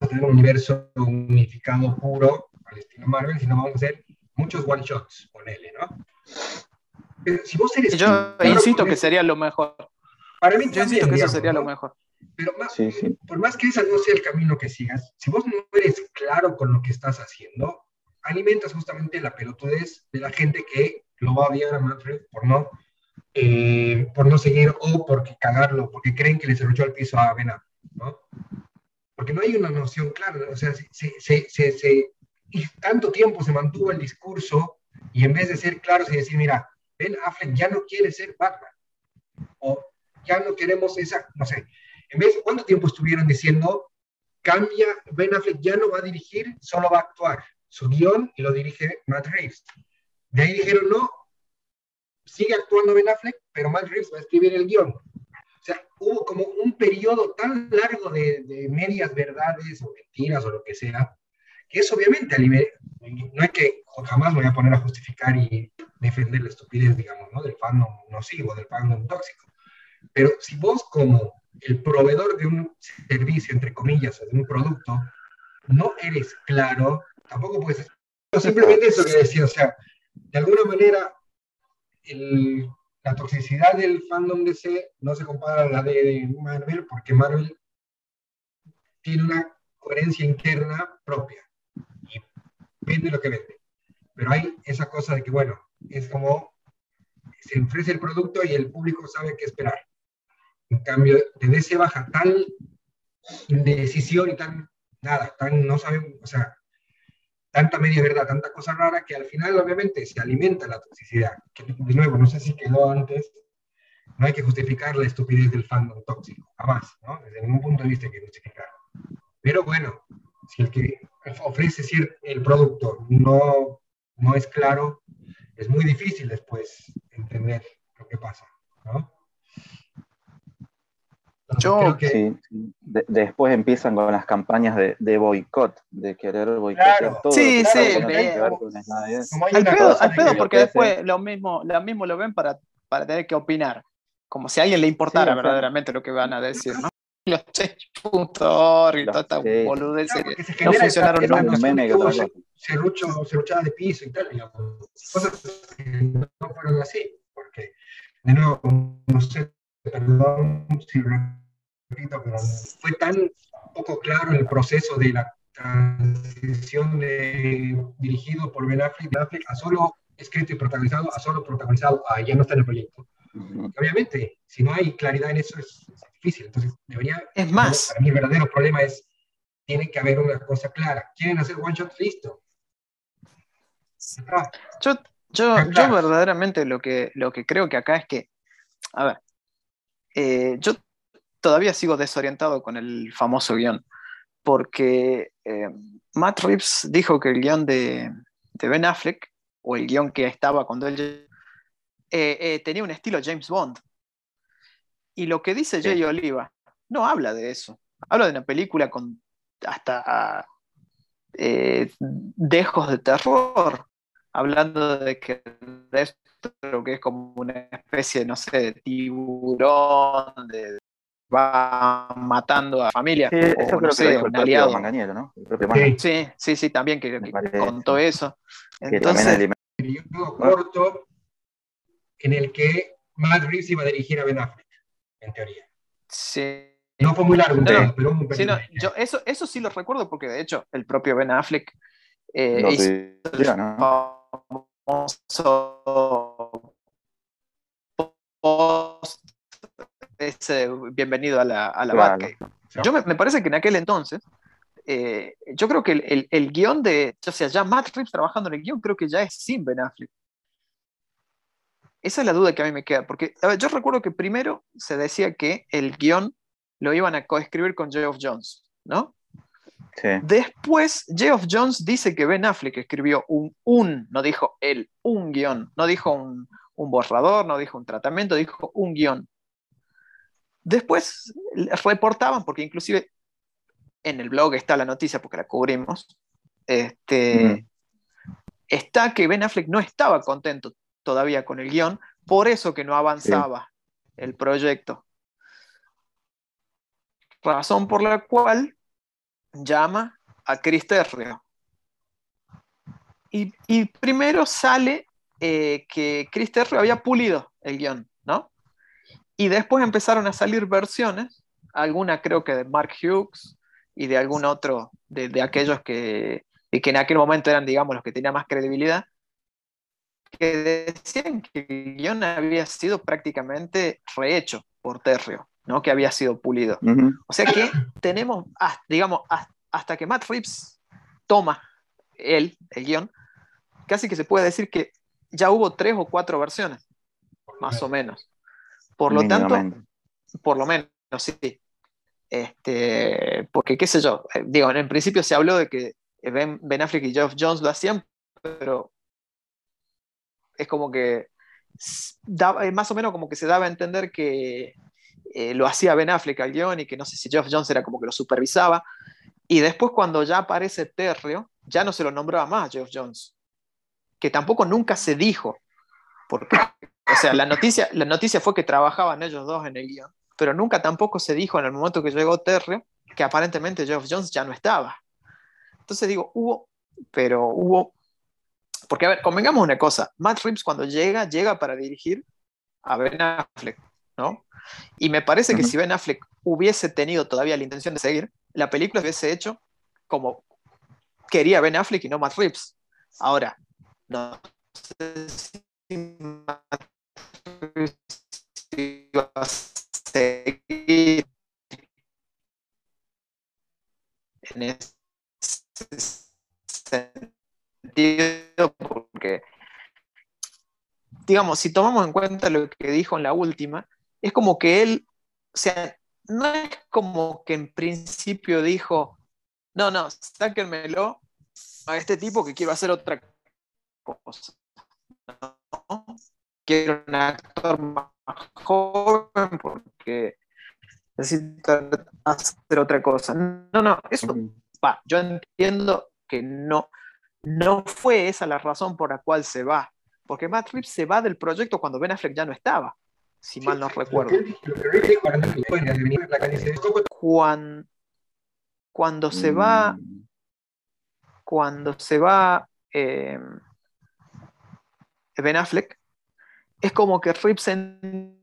a tener un universo unificado puro al estilo Marvel, sino vamos a hacer muchos one shots, ponele, ¿no? Pero si vos eres... Yo claro, insisto que sería lo mejor. Para mí Yo insisto que eso digamos, sería lo mejor. Pero más, Sí, sí. por más que ese no sea el camino que sigas, si vos no eres claro con lo que estás haciendo, alimentas justamente la pelotudez de la gente que lo va a odiar a Manfred por no, eh, por no seguir o porque cagarlo, porque creen que le cerruchó el piso a Ben Affleck, ¿no? Porque no hay una noción clara, o sea, se, se, se, se- se- y tanto tiempo se mantuvo el discurso y en vez de ser claros y decir, mira, Ben Affleck ya no quiere ser Batman, o ya no queremos esa, no sé, en vez, ¿cuánto tiempo estuvieron diciendo, cambia, Ben Affleck ya no va a dirigir, solo va a actuar, su guion y lo dirige Matt Reeves. De ahí dijeron, no, sigue actuando Ben Affleck, pero Matt Reeves va a escribir el guion. O sea, hubo como un periodo tan largo de, medias verdades o mentiras o lo que sea, que es obviamente no hay que, jamás voy a poner a justificar y defender la estupidez, digamos, ¿no? Del fandom nocivo, del fandom tóxico. Pero si vos como el proveedor de un servicio, entre comillas, o de un producto, no eres claro, tampoco puedes... no, simplemente eso que decía, o sea, de alguna manera la toxicidad del fandom DC no se compara a la de Marvel porque Marvel tiene una coherencia interna propia y vende lo que vende. Pero hay esa cosa de que, bueno, es como se ofrece el producto y el público sabe qué esperar. En cambio, de DC baja tal indecisión y tan nada, tan no saben, o sea, tanta media verdad, tanta cosa rara que al final obviamente se alimenta la toxicidad. Que, de nuevo, no sé si quedó antes, no hay que justificar la estupidez del fandom tóxico, jamás, ¿no? Desde ningún punto de vista hay que justificarlo. Pero bueno, si el que ofrece cier- el producto no, no es claro, es muy difícil después entender lo que pasa, ¿no? Yo- creo que- Sí, sí. De- después empiezan con las campañas de, de boicot, de querer boicotear Claro. todo. Sí, que sí, hay Al pedo, al pedo que- porque que después lo mismo, lo mismo lo ven para, para tener que opinar. Como si a alguien le importara Sí, verdaderamente lo que van a decir, ¿no? Los change.org y toda esta sí. boludez Claro, que se no funcionaron nunca. Cosa. serrucho, serruchada de piso y tal, digamos. Cosas que no fueron así, porque, de nuevo, no sé, perdón si repito, pero fue tan poco claro el proceso de la transición de, dirigido por Ben Affleck, Ben Affleck a solo escrito y protagonizado, a solo protagonizado, a ya no está en el proyecto. Obviamente, si no hay claridad en eso, es, es difícil. Entonces, debería Es más, para mí el verdadero problema es, tiene que haber una cosa clara. ¿Quieren hacer one shot? Listo. Yo, yo, Ah, yo verdaderamente lo que, lo que creo que acá es que, a ver, eh, yo todavía sigo desorientado con el famoso guion, porque eh, Matt Reeves dijo que el guion de, de Ben Affleck, o el guion que estaba cuando él eh, tenía un estilo James Bond. Y lo que dice Jay Oliva no habla de eso. Habla de una película con hasta dejos de terror, hablando de que esto que es como una especie, no sé, de tiburón, de, va matando a familia. Sí, eso o, creo no sé, que lo dijo el un propio aliado. Manganiello, ¿no? El propio Sí. Manganiello, Sí, sí, sí, también que, que parece. contó eso. que también Entonces, corto en el que Matt Reeves iba a dirigir a Ben Affleck, en teoría. sí, No fue muy largo, No, pero un Sí, no, yo eso, eso sí lo recuerdo porque de hecho el propio Ben Affleck eh, hizo. Famoso post ese bienvenido a la, a la Claro. Yo me, me parece que en aquel entonces, eh, yo creo que el, el, el guion de, o sea, ya Matt Reeves trabajando en el guion, creo que ya es sin Ben Affleck. Esa es la duda que a mí me queda, porque a ver, yo recuerdo que primero se decía que el guion lo iban a coescribir con Geoff Jones, ¿no? Sí. Después, Geoff Jones dice que Ben Affleck escribió un, un no dijo él, un guion, no dijo un, un borrador, no dijo un tratamiento, dijo un guion. Después reportaban, porque inclusive en el blog está la noticia porque la cubrimos, este, está que Ben Affleck no estaba contento todavía con el guion, por eso que no avanzaba el proyecto. Razón por la cual llama a Chris Terrio. Y, primero sale eh, que Chris Terrio había pulido el guion, ¿no? Y después empezaron a salir versiones, alguna creo que de Mark Hughes y de algún otro de, de aquellos que, y que en aquel momento eran, digamos, los que tenían más credibilidad, que decían que el guion había sido prácticamente rehecho por Terrio, ¿no? que había sido pulido. O sea que tenemos, hasta, digamos, hasta, hasta que Matt Reeves toma él, el guion, casi que se puede decir que ya hubo tres o cuatro versiones, más o menos. Por lo tanto, por lo menos, sí. Este, porque, qué sé yo, eh, digo, en principio se habló de que Ben, Ben Affleck y Geoff Jones lo hacían, pero es como que daba- eh, más o menos como que se daba a entender que eh, lo hacía Ben Affleck al guion y que no sé si Geoff Jones era como que lo supervisaba. Y después cuando ya aparece Terrio, ya no se lo nombraba más Geoff Jones, que tampoco nunca se dijo, porque, o sea, la noticia, la noticia fue que trabajaban ellos dos en el guion, pero nunca tampoco se dijo en el momento que llegó Terrio que aparentemente Geoff Jones ya no estaba. Entonces digo, hubo, pero hubo, porque a ver, convengamos una cosa, Matt Reeves cuando llega, llega para dirigir a Ben Affleck, ¿no? Y me parece que si Ben Affleck hubiese tenido todavía la intención de seguir, la película hubiese hecho como quería Ben Affleck y no Matt Reeves. Ahora, no sé si Matt Reeves iba a seguir en ese sentido porque digamos, si tomamos en cuenta lo que dijo en la última, es como que él, o sea, no es como que en principio dijo, no, no, sáquenmelo a este tipo que quiero hacer otra cosa. ¿no? Quiero un actor más joven porque necesito hacer otra cosa. No, no, eso va, yo entiendo que no, no fue esa la razón por la cual se va, porque Matt Reeves se va del proyecto cuando Ben Affleck ya no estaba, si mal no recuerdo. Lo que Reeves dijo, ahora que fue en el- la calle se descompuso, Cuan- cuando se va, cuando se va eh, Ben Affleck, es como que Reeves entiende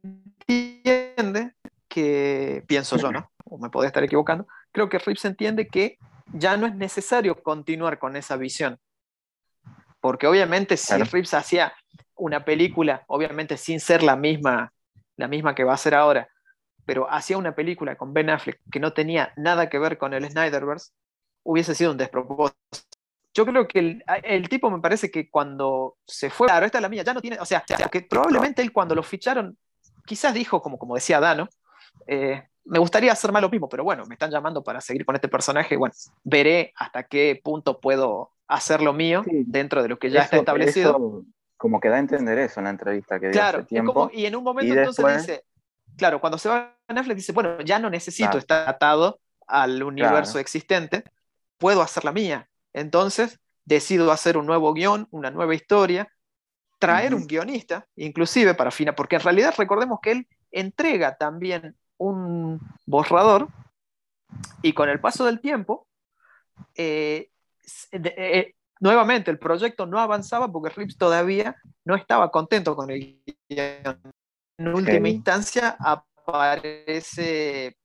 que, pienso yo, ¿no? O me podría estar equivocando, creo que Reeves entiende que ya no es necesario continuar con esa visión. Porque obviamente si Claro. Reeves hacía una película, obviamente sin ser la misma, la misma que va a hacer ahora, pero hacía una película con Ben Affleck que no tenía nada que ver con el Snyderverse, hubiese sido un despropósito. Yo creo que el, el tipo me parece que cuando se fue, claro, esta es la mía, ya no tiene, o sea, que probablemente él cuando lo ficharon, quizás dijo, como, como decía Dano, eh, me gustaría hacer más lo mismo, pero bueno, me están llamando para seguir con este personaje, bueno, veré hasta qué punto puedo hacer lo mío Sí. dentro de lo que ya está establecido. eso como que da a entender eso en la entrevista que dio Claro, hace es tiempo. como- y en un momento entonces después- dice, claro, cuando se va a Netflix dice, bueno, ya no necesito Claro. estar atado al universo Claro. existente, puedo hacer la mía. Entonces decido hacer un nuevo guion, una nueva historia, traer un guionista, inclusive para fina, porque en realidad recordemos que él entrega también un borrador y con el paso del tiempo, eh, de- eh, nuevamente el proyecto no avanzaba porque Rips todavía no estaba contento con el guion. En última instancia aparece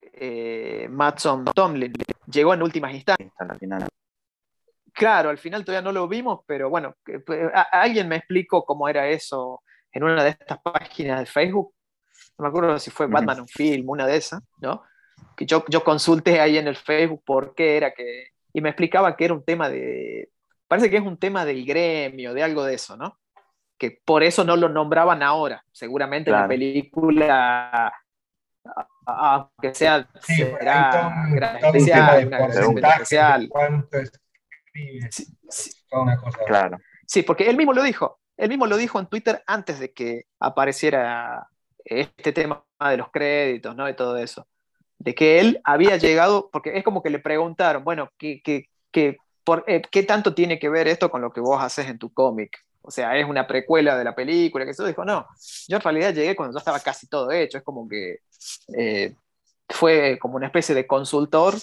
eh, Matson Tomlin. Llegó en últimas instancias. Final. Claro, al final todavía no lo vimos, pero bueno, alguien me explicó cómo era eso en una de estas páginas de Facebook. No me acuerdo si fue. Batman un film, una de esas, ¿no? Que yo, yo consulté ahí en el Facebook por qué era que. Y me explicaba que era un tema de. Parece que es un tema del gremio, de algo de eso, ¿no? Que por eso no lo nombraban ahora. Seguramente en la película, aunque sea, Sí, será un- gran un especial, tema de una gran porcentaje, especial. de cuánto escribe, Sí, sí. toda una cosa. Claro. Sí, porque él mismo lo dijo. Él mismo lo dijo en Twitter antes de que apareciera este tema de los créditos, ¿no? De todo eso. De que él había llegado, porque es como que le preguntaron, bueno, ¿qué, qué, qué, por, eh, ¿qué tanto tiene que ver esto con lo que vos haces en tu cómic? O sea, es una precuela de la película, que eso dijo, no, yo en realidad llegué cuando ya estaba casi todo hecho, es como que eh, fue como una especie de consultor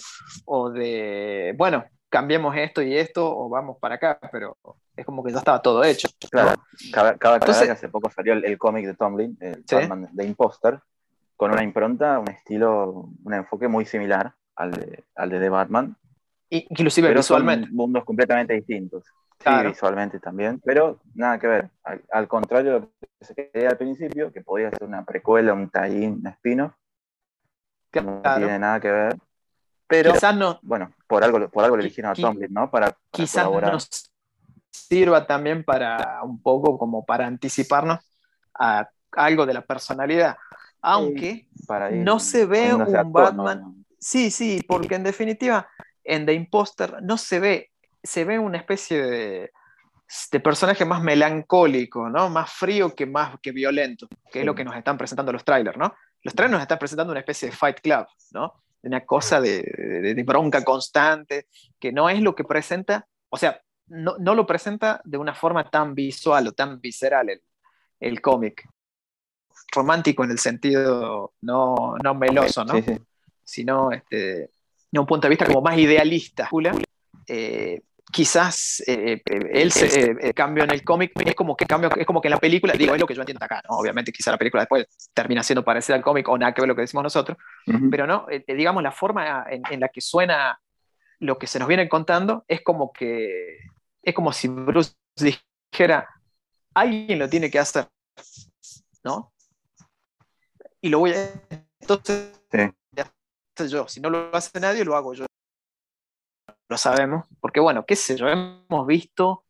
o de, bueno, cambiemos esto y esto o vamos para acá, pero es como que ya estaba todo hecho. Claro, cabe aclarar Entonces- que hace poco salió el, el cómic de Tomlin, el Sí. Batman de Imposter, con una impronta, un estilo, un enfoque muy similar al de, al de The Batman, Inclusive pero son visualmente. mundos completamente distintos. Claro. Sí, visualmente también, pero nada que ver. Al, al contrario de lo que se creía al principio, que podía ser una precuela, un tie-in, un spin-off, no Claro. tiene nada que ver. Pero, quizás no, bueno, por algo, por algo le eligieron a Tomlin, ¿no? Para, para quizás colaborar. nos sirva también para un poco como para anticiparnos a algo de la personalidad. Aunque para no se ve un Batman- ¿no? Sí, sí, porque en definitiva en The Imposter no se ve, se ve una especie de, de personaje más melancólico, ¿no? Más frío que más que violento, que es lo que nos están presentando los trailers, ¿no? Los trailers nos están presentando una especie de Fight Club, ¿no? Una cosa de, de- de bronca constante, que no es lo que presenta, o sea, no, no lo presenta de una forma tan visual o tan visceral el, el cómic. Romántico en el sentido no, no meloso, ¿no? Sí, sí. sino este, de un punto de vista como más idealista. Eh, quizás eh, él se eh, cambio en el cómic es como que cambio es como que en la película digo es lo que yo entiendo acá ¿no? obviamente quizá la película después termina siendo parecida al cómic o nada que ver lo que decimos nosotros pero no eh, eh, digamos la forma en, en la que suena lo que se nos viene contando es como que es como si Bruce dijera alguien lo tiene que hacer ¿no? Y lo voy a entonces Sí. yo. Si no lo hace nadie, lo hago yo. Lo sabemos. Porque, bueno, qué sé yo, hemos visto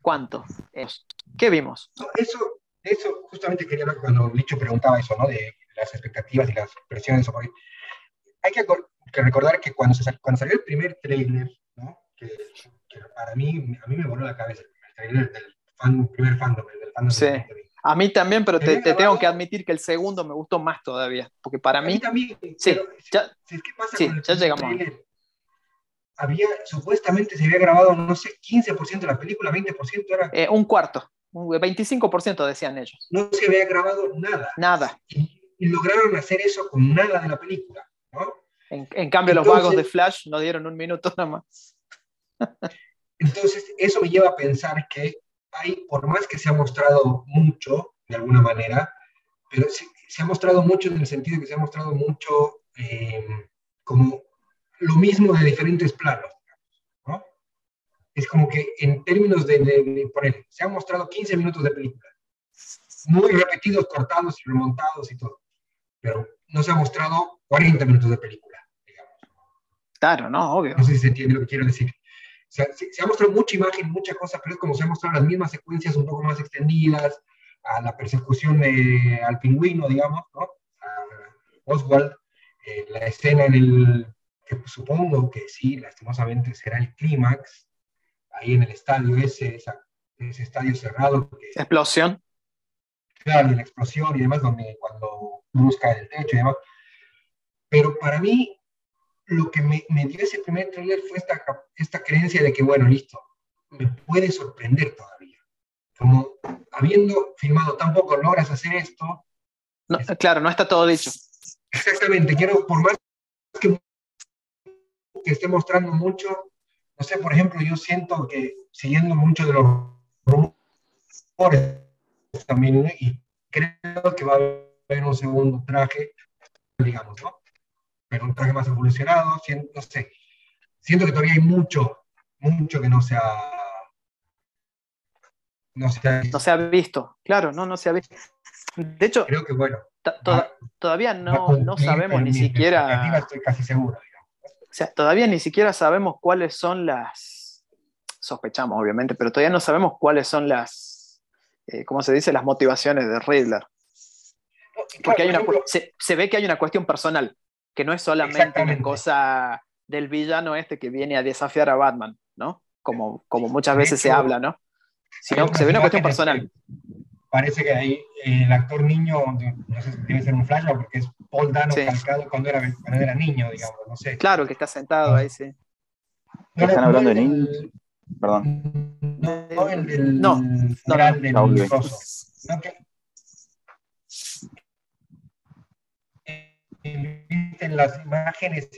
cuánto. Eh, ¿Qué vimos? No, Eso, eso justamente quería hablar cuando Licho preguntaba eso, ¿no? De las expectativas y las presiones. Porque hay que, recordar que cuando, se, sal- cuando salió el primer trailer, ¿no? Que, que para mí, a mí me voló la cabeza el trailer del fan, primer fandom, el del fandom Sí. de. A mí también, pero te, te tengo que admitir que el segundo me gustó más todavía. Porque para A mí mí, también, sí, pero ya- que pasa sí, con el ya llegamos. Había, supuestamente se había grabado, no sé, 15% de la película, 20% era, eh, un cuarto, un 25% decían ellos. no se había grabado nada. Nada. Y, y lograron hacer eso con nada de la película, ¿no? En, en cambio, los Entonces- vagos de Flash nos dieron un minuto nada más. Entonces, eso me lleva a pensar que hay, por más que se ha mostrado mucho, de alguna manera, pero se, se ha mostrado mucho en el sentido que se ha mostrado mucho eh, como lo mismo de diferentes planos, ¿no? Es como que en términos de, de, de poner, se han mostrado 15 minutos de película, muy repetidos, cortados y remontados y todo, pero no se ha mostrado 40 minutos de película, digamos. Claro, no, obvio. No sé si se entiende lo que quiero decir. Se, se ha mostrado mucha imagen, mucha cosa, pero es como se han mostrado las mismas secuencias un poco más extendidas, a la persecución de, al pingüino, digamos, ¿no? A Oswald, eh, la escena en el, que supongo que sí, lastimosamente será el clímax, ahí en el estadio ese, ese estadio cerrado. explosión. Claro, y la explosión y demás, donde cuando busca el techo y demás. Pero para mí, lo que me, me dio ese primer trailer fue esta, esta creencia de que, bueno, listo, me puede sorprender todavía. Como habiendo filmado tan poco, logras hacer esto. claro, no está todo dicho. Exactamente, quiero, por más que, que esté mostrando mucho, no sé, por ejemplo, yo siento que siguiendo mucho de los rumores también, y creo que va a haber un segundo traje, digamos, ¿no? Pero un traje más evolucionado, no sé, siento que todavía hay mucho, mucho que no se ha... No se ha, no se ha visto, claro, no, no se ha visto. De hecho, creo que bueno. todavía no, no sabemos ni siquiera. Estoy casi seguro, digamos. O sea, todavía ni siquiera sabemos cuáles son las. Sospechamos, obviamente, pero todavía no sabemos cuáles son las. Eh, ¿Cómo se dice? Las motivaciones de Riddler. Porque hay una, se, se, ve que hay una cuestión personal, que no es solamente una cosa del villano este que viene a desafiar a Batman, ¿no? Como, como muchas veces se habla, ¿no? Sino que se ve una cuestión personal parece que ahí eh, el actor niño, no sé si debe ser un flashback porque es Paul Dano calcado cuando era, cuando era niño, digamos, no sé. Claro, que está sentado ahí, sí. ¿Están hablando de niños? Perdón. No, el del no, no, del no, no, que, en las imágenes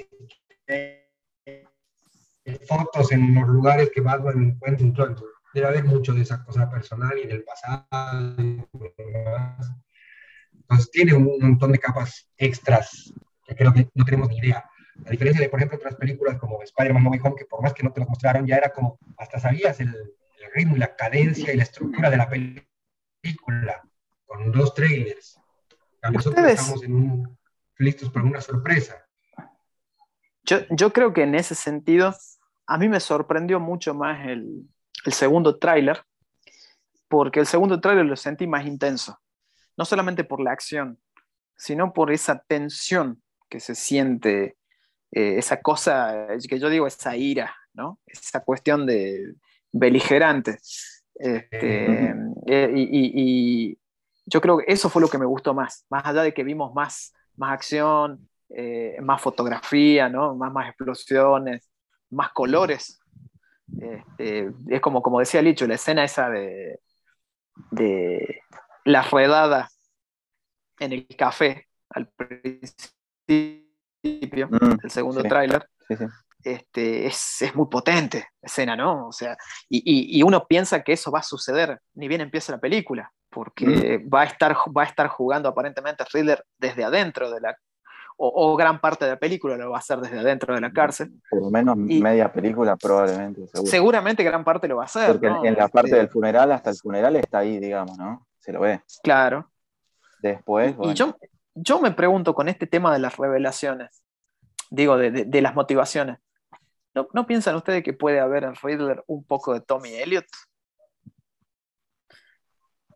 fotos en los lugares que Batman encuentra entonces debe haber mucho de esa cosa personal y del pasado. Entonces tiene un montón de capas extras que creo que no tenemos ni idea. A diferencia de, por ejemplo, otras películas como Spider-Man No Way Home, que por más que no te lo mostraron, ya era como, hasta sabías el, el ritmo y la cadencia y la estructura de la película, con dos trailers. nosotros estamos en un, listos para una sorpresa. Yo, yo creo que en ese sentido, a mí me sorprendió mucho más el, el segundo tráiler, porque el segundo tráiler lo sentí más intenso, no solamente por la acción, sino por esa tensión que se siente, eh, esa cosa que yo digo, esa ira, ¿no? Esa cuestión de beligerante. Este, eh, y, yo creo que eso fue lo que me gustó más, más allá de que vimos más, más acción, eh, más fotografía, ¿no? más, más explosiones, más colores. Este, es como, como decía Licho, la escena esa de, de la redada en el café al principio, mm, el segundo tráiler, este, es, es, muy potente escena, ¿no? O sea, y, y, uno piensa que eso va a suceder ni bien empieza la película, porque mm. va, a estar, va a estar jugando aparentemente Thriller desde adentro de la, o, gran parte de la película lo va a hacer desde adentro de la cárcel. Por lo menos media película probablemente. Seguramente gran parte lo va a hacer. Porque en la parte este del funeral, hasta el funeral está ahí, digamos, ¿no? Se lo ve. Claro. Después. Y yo, yo me pregunto con este tema de las revelaciones, digo, de, las motivaciones. ¿No, piensan ustedes que puede haber en Riddler un poco de Tommy Elliot?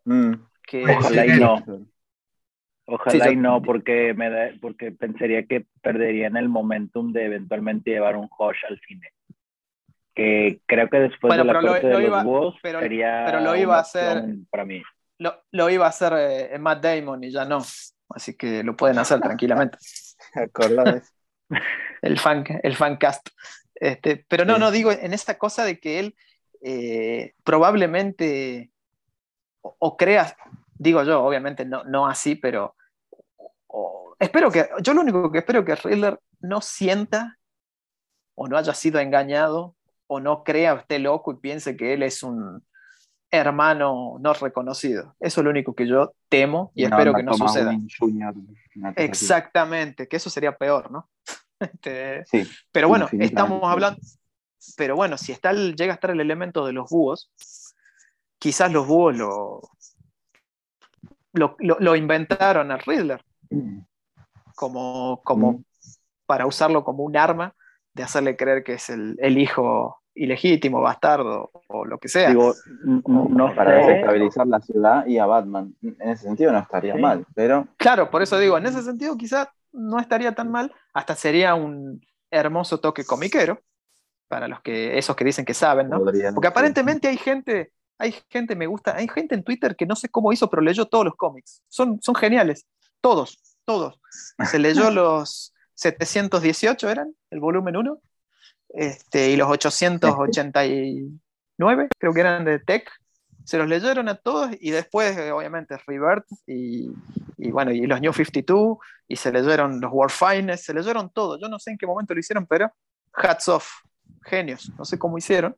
Mm. Que, Ojalá y no. Ojalá y no, porque, me porque pensaría que perderían el momentum de eventualmente llevar un Hosh al cine. Que creo que después de la parte de los búhos sería pero lo iba a hacer para mí. Lo, lo iba a hacer eh, Matt Damon y ya no. Así que lo pueden hacer tranquilamente. el fan, el fan cast. Este, pero no, no digo en esta cosa de que él eh, probablemente o, o, crea, digo yo, obviamente no, no así, pero espero que, yo lo único que espero que Riddler no sienta o no haya sido engañado o no crea esté loco y piense que él es un hermano no reconocido. Eso es lo único que yo temo y espero que no suceda. Exactamente, que eso sería peor, ¿no? Este, pero bueno, estamos hablando, pero bueno, si está llega a estar el elemento de los búhos, quizás los búhos lo, lo, lo inventaron a Riddler como, como mm. para usarlo como un arma de hacerle creer que es el, el hijo ilegítimo, bastardo o lo que sea. Digo, no para desestabilizar la ciudad y a Batman. En ese sentido no estaría mal, pero... Claro, por eso digo, en ese sentido quizás no estaría tan mal, hasta sería un hermoso toque comiquero, para los que, esos que dicen que saben, ¿no? Porque aparentemente hay gente, hay gente, me gusta, hay gente en Twitter que no sé cómo hizo, pero leyó todos los cómics. Son, son geniales, todos, todos. Se leyó los 718, ¿eran? El volumen 1. Este, y los 889, creo que eran de Tech. Se los leyeron a todos y después, eh, obviamente, Rebirth y, bueno, y los New 52, y se leyeron los War Finest, se leyeron todo. Yo no sé en qué momento lo hicieron, pero hats off, genios, no sé cómo hicieron.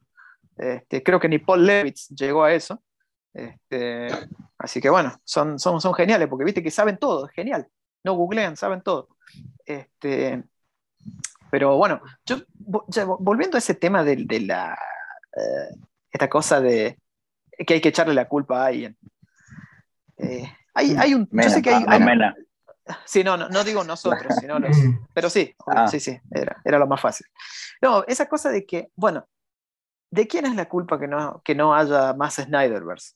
Este, creo que ni Paul Levitz llegó a eso. Este, así que bueno, son, son, son geniales, porque viste que saben todo, es genial. No googlean, saben todo. Este, pero bueno, yo volviendo a ese tema de, de la eh, esta cosa de que hay que echarle la culpa a alguien. Eh, hay, hay, un. yo sé que hay. Mena. Sí, no, no, no, digo nosotros, sino los. Pero sí, ah. sí, sí, era, era, lo más fácil. No, esa cosa de que, bueno, ¿de quién es la culpa que no, que no haya más Snyderverse?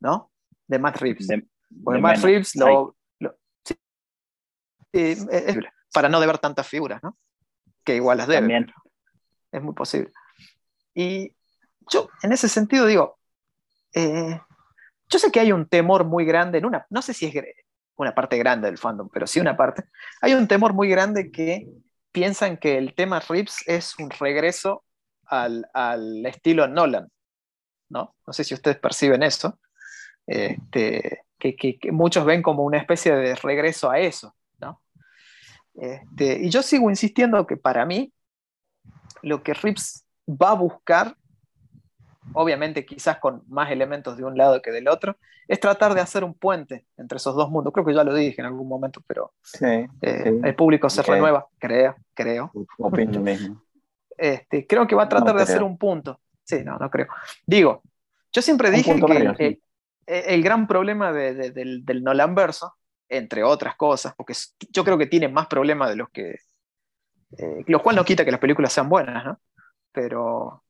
¿No? De Matt Reeves. De, Matt Reeves lo. sí, es, para no deber tantas figuras, ¿no? Que igual las debe. También. Es muy posible. Y yo, en ese sentido, digo, eh, yo sé que hay un temor muy grande en una, no sé si es una parte grande del fandom, pero sí una parte. Hay un temor muy grande que piensan que el tema Rips es un regreso al, estilo Nolan, ¿no? No sé si ustedes perciben eso, este, que, muchos ven como una especie de regreso a eso, ¿no? Este, y yo sigo insistiendo que para mí lo que Rips va a buscar obviamente quizás con más elementos de un lado que del otro, es tratar de hacer un puente entre esos dos mundos. Creo que ya lo dije en algún momento, pero eh, el público se renueva, creo, creo. Opino mismo. Este, creo que va a tratar de hacer un punto. Sí, no, no creo. Digo, yo siempre dije que el, gran problema del, del Nolan verso, entre otras cosas, porque yo creo que tiene más problemas de los que... Eh, lo cual no quita que las películas sean buenas, ¿no? Pero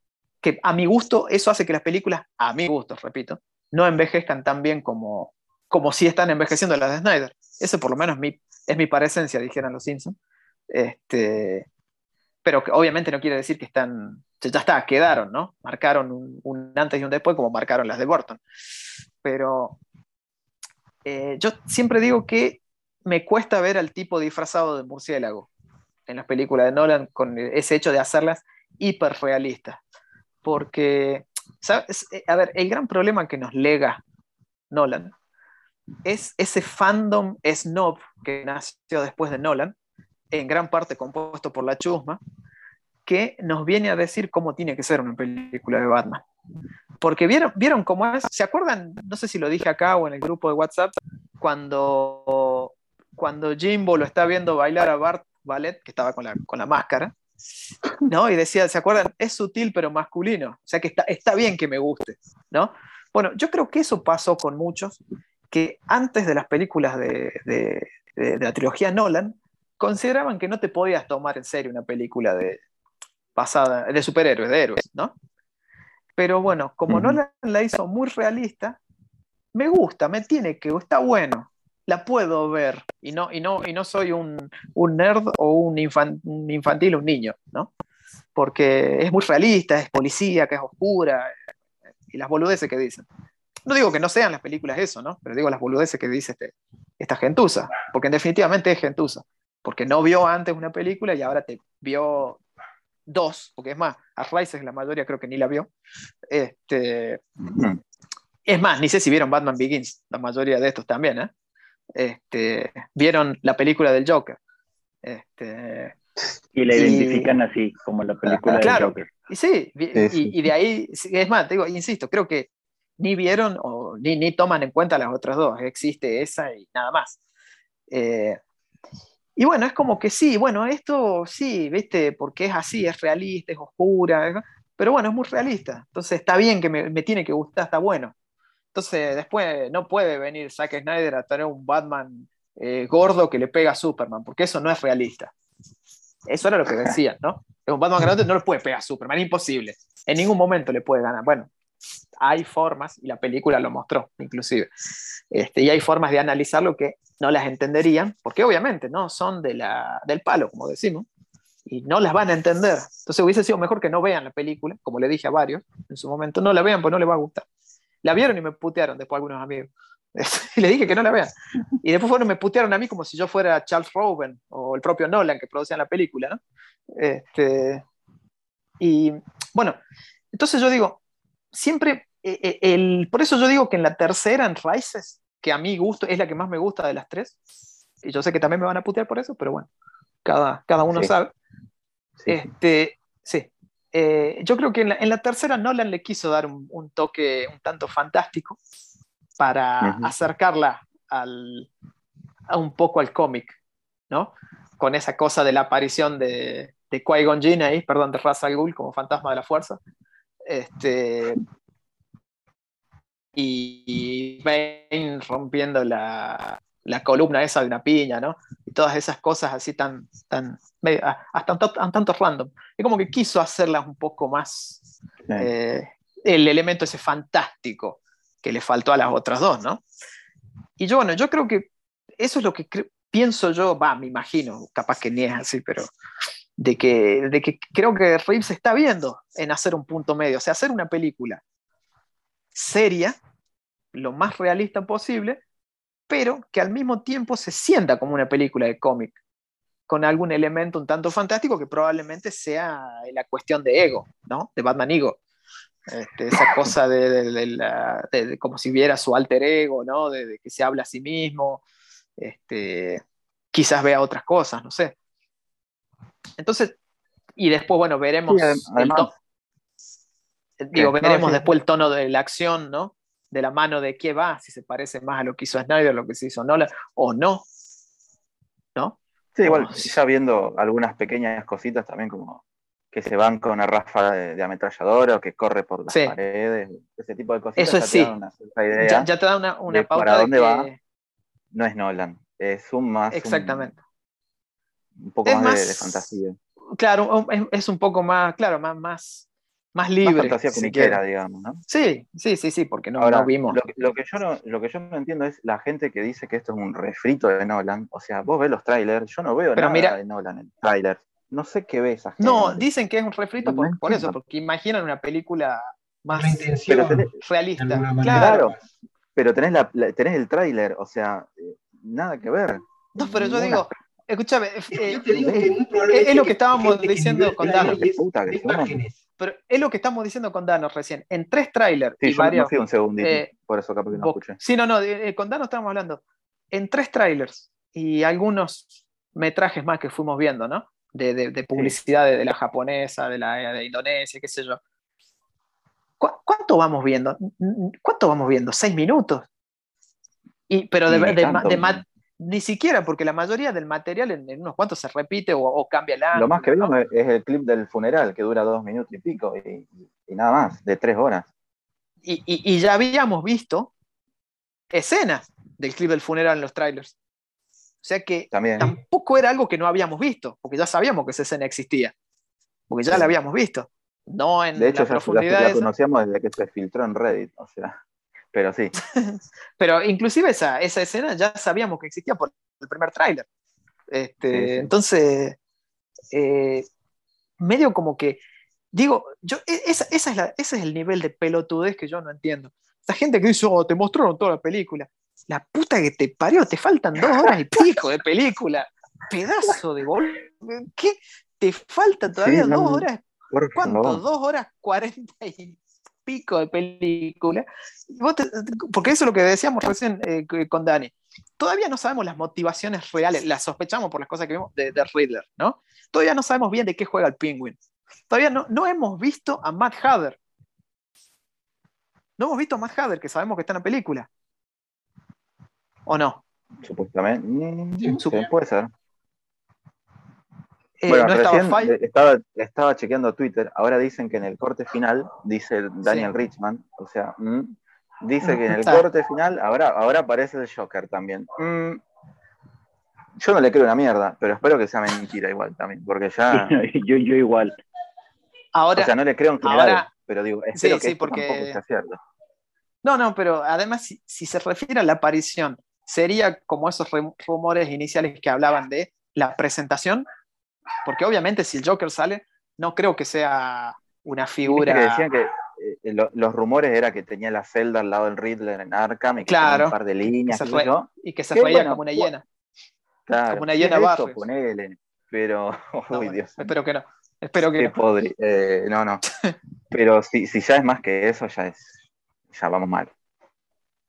que a mi gusto eso hace que las películas, a mi gusto, repito, no envejezcan tan bien como, como si están envejeciendo las de Snyder. Eso por lo menos mi, es mi parecencia, dijeran los Simpsons. Este, pero que obviamente no quiere decir que están, ya está, quedaron, ¿no? Marcaron un, antes y un después como marcaron las de Burton. Pero eh, yo siempre digo que me cuesta ver al tipo disfrazado de murciélago en las películas de Nolan con ese hecho de hacerlas hiperrealistas porque. Eh, a ver, el gran problema que nos lega Nolan es ese fandom snob que nació después de Nolan, en gran parte compuesto por la chusma, que nos viene a decir cómo tiene que ser una película de Batman. Porque vieron, vieron cómo es, ¿se acuerdan? No sé si lo dije acá o en el grupo de WhatsApp, cuando, cuando Jimbo lo está viendo bailar a Bart Ballet, que estaba con la, con la máscara, ¿no? Y decía, ¿se acuerdan? Es sutil pero masculino, o sea que está, está bien que me guste, ¿no? Bueno, yo creo que eso pasó con muchos que antes de las películas de, de, la trilogía Nolan consideraban que no te podías tomar en serio una película de, pasada, de superhéroes, de héroes, ¿no? Pero bueno, como Nolan la hizo muy realista, me gusta, me tiene que, está bueno, la puedo ver y no, y no, y no soy un, nerd o un, infantil, un niño, ¿no? Porque es muy realista, es policía, que es oscura y las boludeces que dicen. No digo que no sean las películas eso, ¿no? Pero digo las boludeces que dice este, esta gentuza, porque definitivamente es gentuza, porque no vio antes una película y ahora te vio dos, porque es más, a Rises la mayoría creo que ni la vio. Este, es más, ni sé si vieron Batman Begins, la mayoría de estos también, ¿eh? Este, vieron la película del Joker. Este, y la identifican así, como la película del Joker. Y sí, y, de ahí, es más, digo, insisto, creo que ni vieron o ni, ni, toman en cuenta las otras dos, existe esa y nada más. Eh, y bueno, es como que sí, bueno, esto sí, viste, porque es así, es realista, es oscura, pero bueno, es muy realista. Entonces está bien que me, me tiene que gustar, está bueno. Entonces, después no puede venir Zack Snyder a tener un Batman eh, gordo que le pega a Superman, porque eso no es realista. Eso era lo que decían, ¿no? Un Batman grande no le puede pegar a Superman, imposible. En ningún momento le puede ganar. Bueno, hay formas, y la película lo mostró, inclusive. Este, y hay formas de analizarlo que no las entenderían, porque obviamente no son de la, del palo, como decimos. y no las van a entender. Entonces hubiese sido mejor que no vean la película, como le dije a varios en su momento, no la vean, pues no les va a gustar. La vieron y me putearon después algunos amigos. y le dije que no la vean. Y después fueron, me putearon a mí como si yo fuera Charles Roven o el propio Nolan que producían la película, ¿no? Este, y bueno, entonces yo digo, siempre, eh, eh, el, por eso yo digo que en la tercera, en Rises, que a mí gusto, es la que más me gusta de las tres, y yo sé que también me van a putear por eso, pero bueno, cada, cada uno sabe. Este, sí. Eh, yo creo que en la, en la, tercera Nolan le quiso dar un, un toque un tanto fantástico para acercarla al, a un poco al cómic, ¿no? Con esa cosa de la aparición de, de Qui-Gon Jinn ahí, perdón, de Ra's al Ghul como fantasma de la fuerza. Este, y Bane rompiendo la, la, columna esa de una piña, ¿no? Y todas esas cosas así tan, tan hasta un, tanto random. Es como que quiso hacerlas un poco más, eh, el elemento ese fantástico que le faltó a las otras dos, ¿no? Y yo, bueno, yo creo que eso es lo que pienso yo, va, me imagino, capaz que ni es así, pero de que, de que creo que Reeves está viendo en hacer un punto medio, o sea, hacer una película seria, lo más realista posible, pero que al mismo tiempo se sienta como una película de cómic, con algún elemento un tanto fantástico que probablemente sea la cuestión de ego, ¿no? De Batman Ego. Este, esa cosa de, como si viera su alter ego, ¿no? De, que se habla a sí mismo, este, quizás vea otras cosas, no sé. Entonces, y después, bueno, veremos el tono. Digo, veremos después el tono de la acción, ¿no? De la mano de qué va, si se parece más a lo que hizo Snyder, lo que se hizo Nolan, o no. ¿No? Sí, igual, ya viendo algunas pequeñas cositas también como que se van con una ráfaga de, ametralladora o que corre por las paredes, ese tipo de cosas. Eso sí. ya, te da una, una pauta para dónde va. No es Nolan, es un más. Exactamente. Un, poco más, de, fantasía. Claro, es, un poco más, claro, más, más, más libre. Más fantasía quiera, digamos, ¿no? Sí, sí, sí, sí, porque no, Ahora, vimos. Lo, que yo no, lo que yo no entiendo es la gente que dice que esto es un refrito de Nolan. O sea, vos ves los trailers, yo no veo nada de Nolan en trailers. No sé qué ves. No, dicen que es un refrito por, eso, porque imaginan una película más realista. Claro. pero tenés, la, tenés el tráiler, o sea, eh, nada que ver. No, pero yo digo, escúchame, eh, es lo que estábamos diciendo con Danos. Pero es lo que estamos diciendo con Danos recién. En tres trailers. Sí, y yo varios, fui un segundito, eh, por eso capaz que no escuché. Sí, no, no, con Danos estamos hablando. En tres trailers y algunos metrajes más que fuimos viendo, ¿no? de, publicidad de, la japonesa, de la de Indonesia, qué sé yo. ¿Cuánto vamos viendo? ¿Cuánto vamos viendo? ¿Seis minutos? Y, pero de, ni siquiera, porque la mayoría del material en, unos cuantos se repite o, cambia el ángulo. Lo más que vemos es el clip del funeral, que dura dos minutos y pico, y, nada más, de tres horas. Y, y, ya habíamos visto escenas del clip del funeral en los trailers. O sea que tampoco era algo que no habíamos visto, porque ya sabíamos que esa escena existía, porque ya la habíamos visto. No en de hecho, la profundidad. La, conocíamos desde que se filtró en Reddit, o sea, pero sí. pero inclusive esa, esa escena ya sabíamos que existía por el primer tráiler. Este, Entonces, eh, medio como que, digo, yo, e, esa, esa es la, ese es el nivel de pelotudez que yo no entiendo. Esa gente que dice, oh, te mostraron toda la película la puta que te parió, te faltan dos horas y pico de película. Pedazo de gol. ¿Qué? Te faltan todavía dos horas. ¿Cuánto? Dos horas cuarenta y pico de película. porque eso es lo que decíamos recién eh, con Dani. Todavía no sabemos las motivaciones reales, las sospechamos por las cosas que vimos de, de Riddler, ¿no? Todavía no sabemos bien de qué juega el Penguin. Todavía no, no hemos visto a Matt Hader. No hemos visto a Matt Hader, que sabemos que está en la película. ¿O no? Supuestamente. Mm, puede ser. Eh, bueno, recién estaba, estaba, chequeando Twitter. Ahora dicen que en el corte final, dice Daniel Richman, o sea, mm, dice que en el corte final ahora, ahora aparece el Joker también. Mm, yo no le creo una mierda, pero espero que sea mentira igual también, porque ya. yo, yo igual. Ahora, o sea, no le creo en general, pero digo, espero que porque... sea cierto. No, no, pero además, si se refiere a la aparición sería como esos rumores iniciales que hablaban de la presentación Porque obviamente si el Joker sale, no creo que sea una figura... que decían que eh, lo- los rumores era que tenía la celda al lado del Riddler en Arkham y que Claro. tenía un par de líneas. re- yo. y que se reía bueno, como una hiena. Claro, como una hiena ponele. Pero, No, uy, Dios. espero que no. Espero que no. eh, no, no. Pero si, si ya es más que eso, ya es. Ya vamos mal.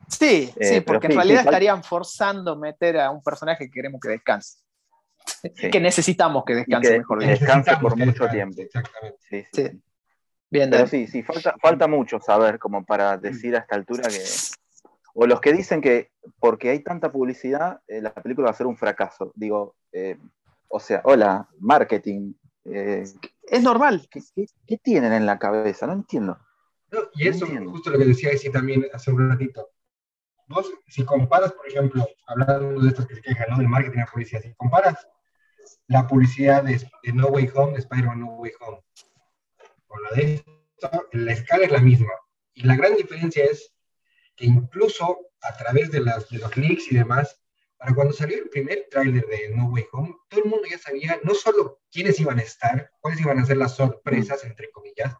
Sí, Eh, sí, porque en sí, realidad sí, estarían forzando meter a un personaje que queremos que descanse. Sí. Que necesitamos que descanse, que- mejor que descanse por mucho tiempo. Exactamente. Sí, sí, Sí. Bien, Pero sí, sí, falta, falta mucho saber como para decir a esta altura que. O los que dicen que porque hay tanta publicidad, eh, la película va a ser un fracaso. Digo, eh, o sea, hola, marketing. eh, Es normal. ¿qué, qué- qué tienen en la cabeza? No entiendo. No, y No eso, entiendo. justo lo que decía Isi también hace un ratito. Vos, si comparas, por ejemplo, hablando de estos que se quejan, ¿no? Del marketing y la publicidad, si comparas la publicidad de, de No Way Home, de Spider-Man No Way Home, con la de esto, la escala es la misma. Y la gran diferencia es que incluso a través de, las, de los leaks y demás, para cuando salió el primer tráiler de No Way Home, todo el mundo ya sabía no solo quiénes iban a estar, cuáles iban a ser las sorpresas, entre comillas,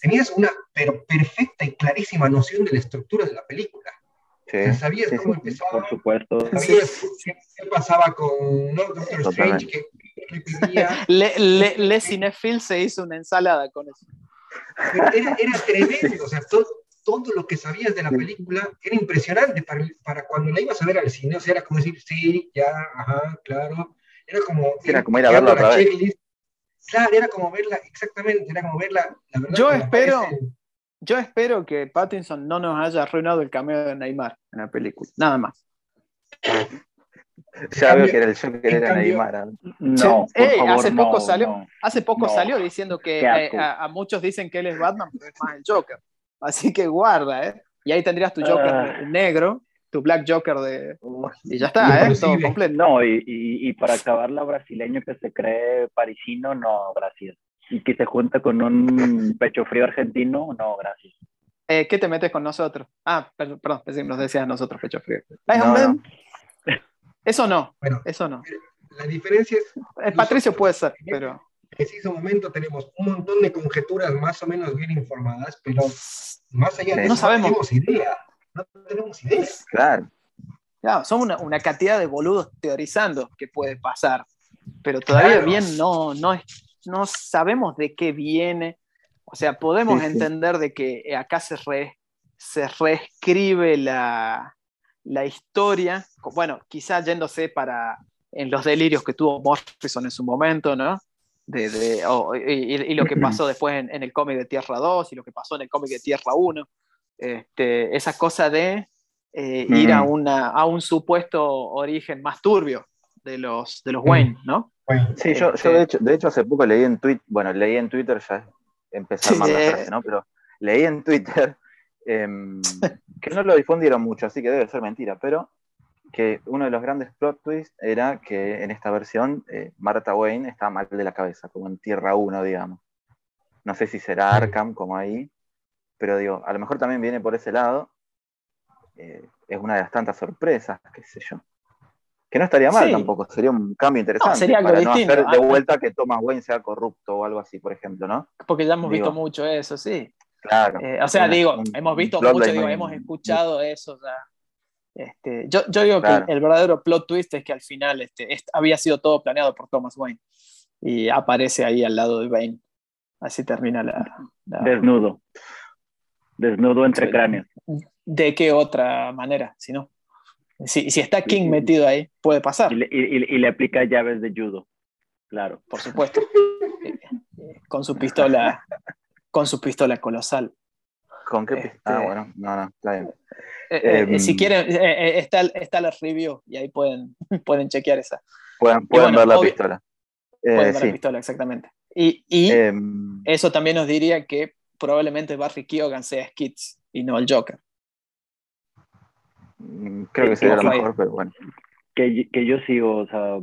tenías una pero perfecta y clarísima noción de la estructura de la película. Sí, O sea, sabías sí, cómo sí. empezaba, Por supuesto. sabías qué, qué pasaba con ¿no? Doctor Strange, qué pedía. Le, le, Le Cinefil se hizo una ensalada con eso. Era, era tremendo, o sea, todo, todo lo que sabías de la película era impresionante para, para cuando la ibas a ver al cine, o sea, era como decir, sí, ya, ajá, claro, era como... Era como ir a verla otra la vez. checklist. Claro, era como verla, exactamente, era como verla, la verdad. Yo espero- aparece- Yo espero que Pattinson no nos haya arruinado el cameo de Neymar en la película. Nada más. Ya veo que era el Joker, era cambio- Neymar. ¿ah? No, Ey, favor, hace poco no, salió- no. Hace poco No. salió diciendo que eh, a, a muchos dicen que él es Batman, pero es más el Joker. Así que guarda, ¿eh? Y ahí tendrías tu Joker Ah. negro, tu Black Joker de... Y ya está, ¿eh? Todo completo. No, y, y, y para acabarla, brasileño que se cree parisino, no, gracias. Y que se junta con un pecho frío argentino, no, gracias. Eh, ¿Qué te metes con nosotros? Ah, per- perdón, que nos decías nosotros, pecho frío. No, no. Eso no, Bueno, eso no. la diferencia es Eh, Patricio puede ser, pero... en preciso momento tenemos un montón de conjeturas más o menos bien informadas, pero más allá de Sí. eso No sabemos. tenemos idea. No tenemos idea. Claro. Claro, somos una, una cantidad de boludos teorizando que puede pasar, pero todavía Claro. bien no, no, es- no sabemos de qué viene. O sea, podemos Sí, sí. entender de que acá se, re- se reescribe la, la historia, bueno, quizá yéndose para en los delirios que tuvo Morrison en su momento, ¿no? De, de- o- y, lo que pasó después en, en el cómic de Tierra 2 y lo que pasó en el cómic de Tierra 1. Este, esa cosa de eh, ir a, una, a un supuesto origen más turbio de los, de los. Wayne, ¿no? Bueno, Sí, yo, Este- yo de, hecho, de hecho hace poco leí en Twitter, bueno, leí en Twitter, ya empezar Sí. mal la frase, ¿no? Pero leí en Twitter em, que no lo difundieron mucho, así que debe ser mentira, pero que uno de los grandes plot twists era que en esta versión eh, Martha Wayne está mal de la cabeza, como en Tierra 1, digamos. No sé si será. Arkham como ahí, pero digo, a lo mejor también viene por ese lado. Eh, es una de las tantas sorpresas, qué sé yo. Que no estaría mal Sí. tampoco, sería un cambio interesante. sería algo para no hacer de Ah, vuelta que Thomas Wayne sea corrupto o algo así, por ejemplo, ¿no? Porque ya hemos Digo, visto mucho eso, sí. Claro. Eh, o sea, Una- digo, un- hemos visto mucho, digo, muy- hemos escuchado eso ya. Este, yo, yo digo Claro. que el, verdadero plot twist es que al final este, est- había sido todo planeado por Thomas Wayne y aparece ahí al lado de Bane. Así termina la. la- Desnudo. Desnudo entre cráneos. ¿De qué otra manera? Si no. Si, si está King metido ahí, puede pasar, Y le, y- y le aplica llaves de judo. Claro. por supuesto. Eh, eh, con su pistola, con su pistola colosal. ¿Con qué Este- pista? Ah, bueno, no, no, está bien. Eh, eh, Em. si quieren, eh, eh, está, está la review y ahí pueden, pueden chequear esa. Pueden, pueden bueno, ver la obvio- pistola. Eh, Pueden ver la pistola, exactamente. Y, y Em, eso también nos diría que probablemente Barry Keoghan sea Skits y no el Joker. Mm, creo que sería lo mejor, pero bueno. Que, que yo sigo, o sea,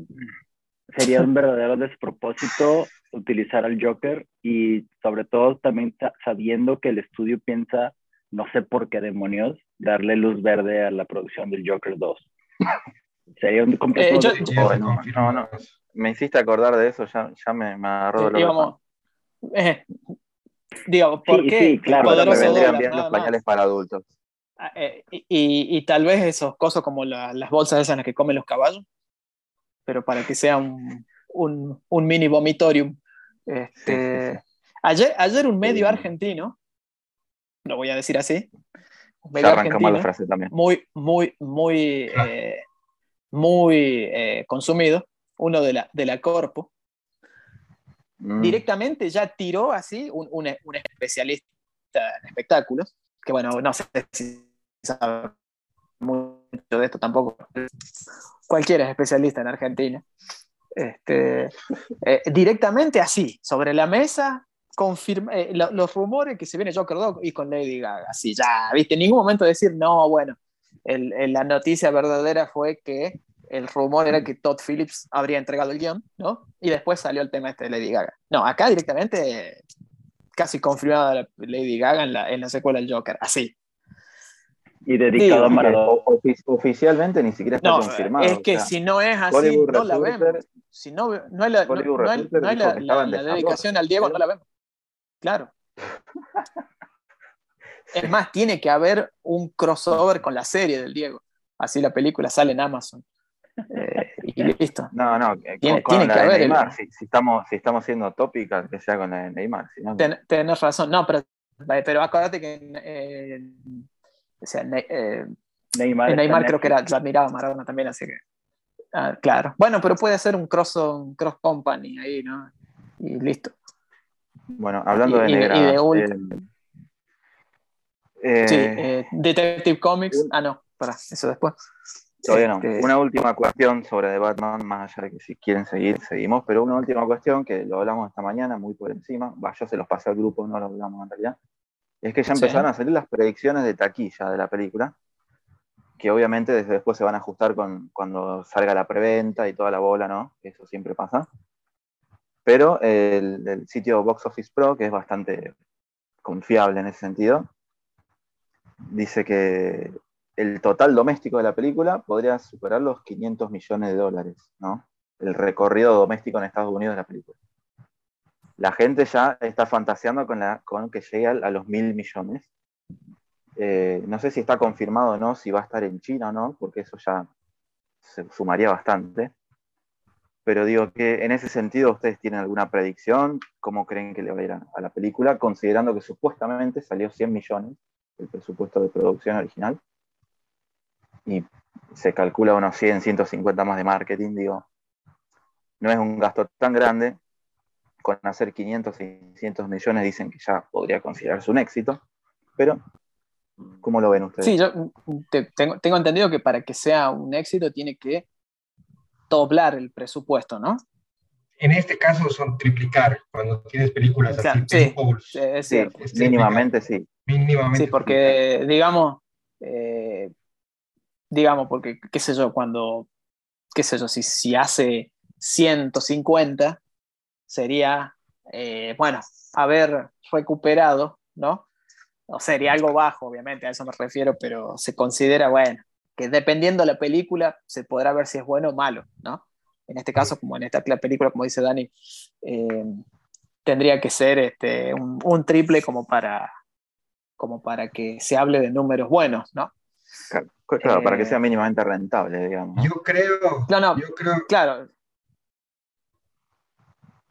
sería un verdadero despropósito utilizar al Joker y sobre todo también sa- sabiendo que el estudio piensa, no sé por qué demonios, darle luz verde a la producción del Joker 2. Sería un completo. Eh, yo- eso no, no, no. Me hiciste acordar de eso, ya, ya me, me agarró de digamos, eh, digo, ¿por Sí, qué? sí, claro, me vendrían bien los pañales para adultos. Ah, eh, y, y- tal vez esos cosas como la- las bolsas esas en las que comen los caballos, pero para que sea un, un- un mini vomitorium. Este, Sí, sí, Ayer, ayer un medio Sí. argentino, lo voy a decir así, un medio arrancamos la argentino, frase también. muy, muy, muy, eh, muy eh, consumido, uno de la, de la Corpo, Mm, directamente ya tiró así un, un- un especialista en espectáculos, que bueno, no sé si sabe mucho de esto tampoco. Cualquiera es especialista en Argentina. Este, eh, directamente así, sobre la mesa, confirma, eh, lo- los rumores que se viene Joker Dog y con Lady Gaga. Así, ya, viste, en ningún momento decir, no, bueno, el- la noticia verdadera fue que el rumor era que Todd Phillips habría entregado el guion, ¿no? Y después salió el tema este de Lady Gaga. No, acá directamente casi confirmada la Lady Gaga en la, en la secuela del Joker, así. Y dedicado Digo, a Maradona. Ofi- oficialmente ni siquiera está No, confirmado. es que o sea, si no es así, Hollywood no la vemos. Si no, no hay la, no, Hollywood no hay- Reporter no hay dijo la- en dedicación al Diego, no la vemos. Claro. Es más, tiene que haber un crossover con la serie del Diego. Así la película sale en Amazon. Eh, y listo. No, no, eh, Tiene- con, con tiene la que de haber el- Neymar, si, si estamos, si estamos siendo tópicas, que sea con la de Neymar. Si no, Ten- tenés razón. No, pero, pero acuérdate que eh, o sea, Ne- eh, Neymar, Neymar creo que era, la miraba Maradona también, así que. ah, claro. Bueno, pero puede ser un cross, un cross company ahí, ¿no? Y listo. Bueno, hablando de Y- y de- y de ult- eh, Sí, eh, eh, Detective Comics. Ah, no, para, eso después. Todavía no. Este, Una última cuestión sobre The Batman, más allá de que si quieren seguir, seguimos, pero una última cuestión que lo hablamos esta mañana muy por encima, va, yo se los pasé al grupo, no lo hablamos en realidad, es que ya Sí. empezaron a salir las predicciones de taquilla de la película, que obviamente desde después se van a ajustar con, cuando salga la preventa y toda la bola, ¿no? Eso siempre pasa. Pero el, el sitio Box Office Pro, que es bastante confiable en ese sentido, dice que el total doméstico de la película podría superar los 500 millones de dólares, ¿no? El recorrido doméstico en Estados Unidos de la película. La gente ya está fantaseando con, que llegue a, a los mil millones. Eh, no sé si está confirmado o no, si va a estar en China o no, porque eso ya se sumaría bastante. Pero digo que en ese sentido, ¿ustedes tienen alguna predicción? ¿Cómo creen que le va a ir a, a la película? Considerando que supuestamente salió 100 millones el presupuesto de producción original y se calcula unos 100, 150 más de marketing, digo, no es un gasto tan grande, con hacer 500, 600 millones dicen que ya podría considerarse un éxito, pero ¿cómo lo ven ustedes? Sí, yo te- tengo, tengo entendido que para que sea un éxito tiene que doblar el presupuesto, ¿no? En este caso son triplicar, cuando tienes películas Claro, así, sí. Es Sí, cierto. es mínimamente sí. mínimamente. Sí, porque, digamos, eh, digamos, porque, qué sé yo, cuando, qué sé yo, si, si hace 150, sería, eh, bueno, haber recuperado, ¿no? O sería algo bajo, obviamente, a eso me refiero, pero se considera, bueno, que dependiendo de la película, se podrá ver si es bueno o malo, ¿no? En este caso, como en esta película, como dice Dani, eh, tendría que ser este, un, un triple como para, como para que se hable de números buenos, ¿no? Claro, claro, para que Eh, sea mínimamente rentable, digamos. Yo creo, No, no. yo creo, Claro,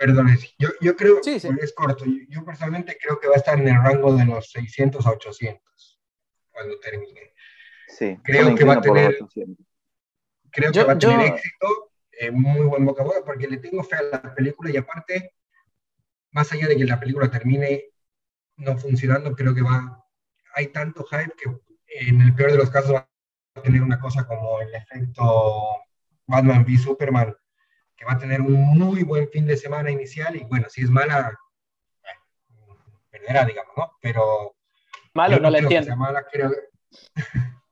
perdón, yo, yo creo, Sí, es corto, yo, yo personalmente creo que va a estar en el rango de los 600 a 800 cuando termine. Sí, creo que va a tener- 800. Creo Yo- que va a tener éxito, eh, muy buen boca a boca, porque le tengo fe a la película y aparte, más allá de que la película termine no funcionando, creo que va, hay tanto hype que en el peor de los casos va a tener una cosa como el efecto Batman v Superman, que va a tener un muy buen fin de semana inicial y bueno, si es mala, eh, perderá, digamos, ¿no? Pero malo yo no la entiendo. sea mala, creo,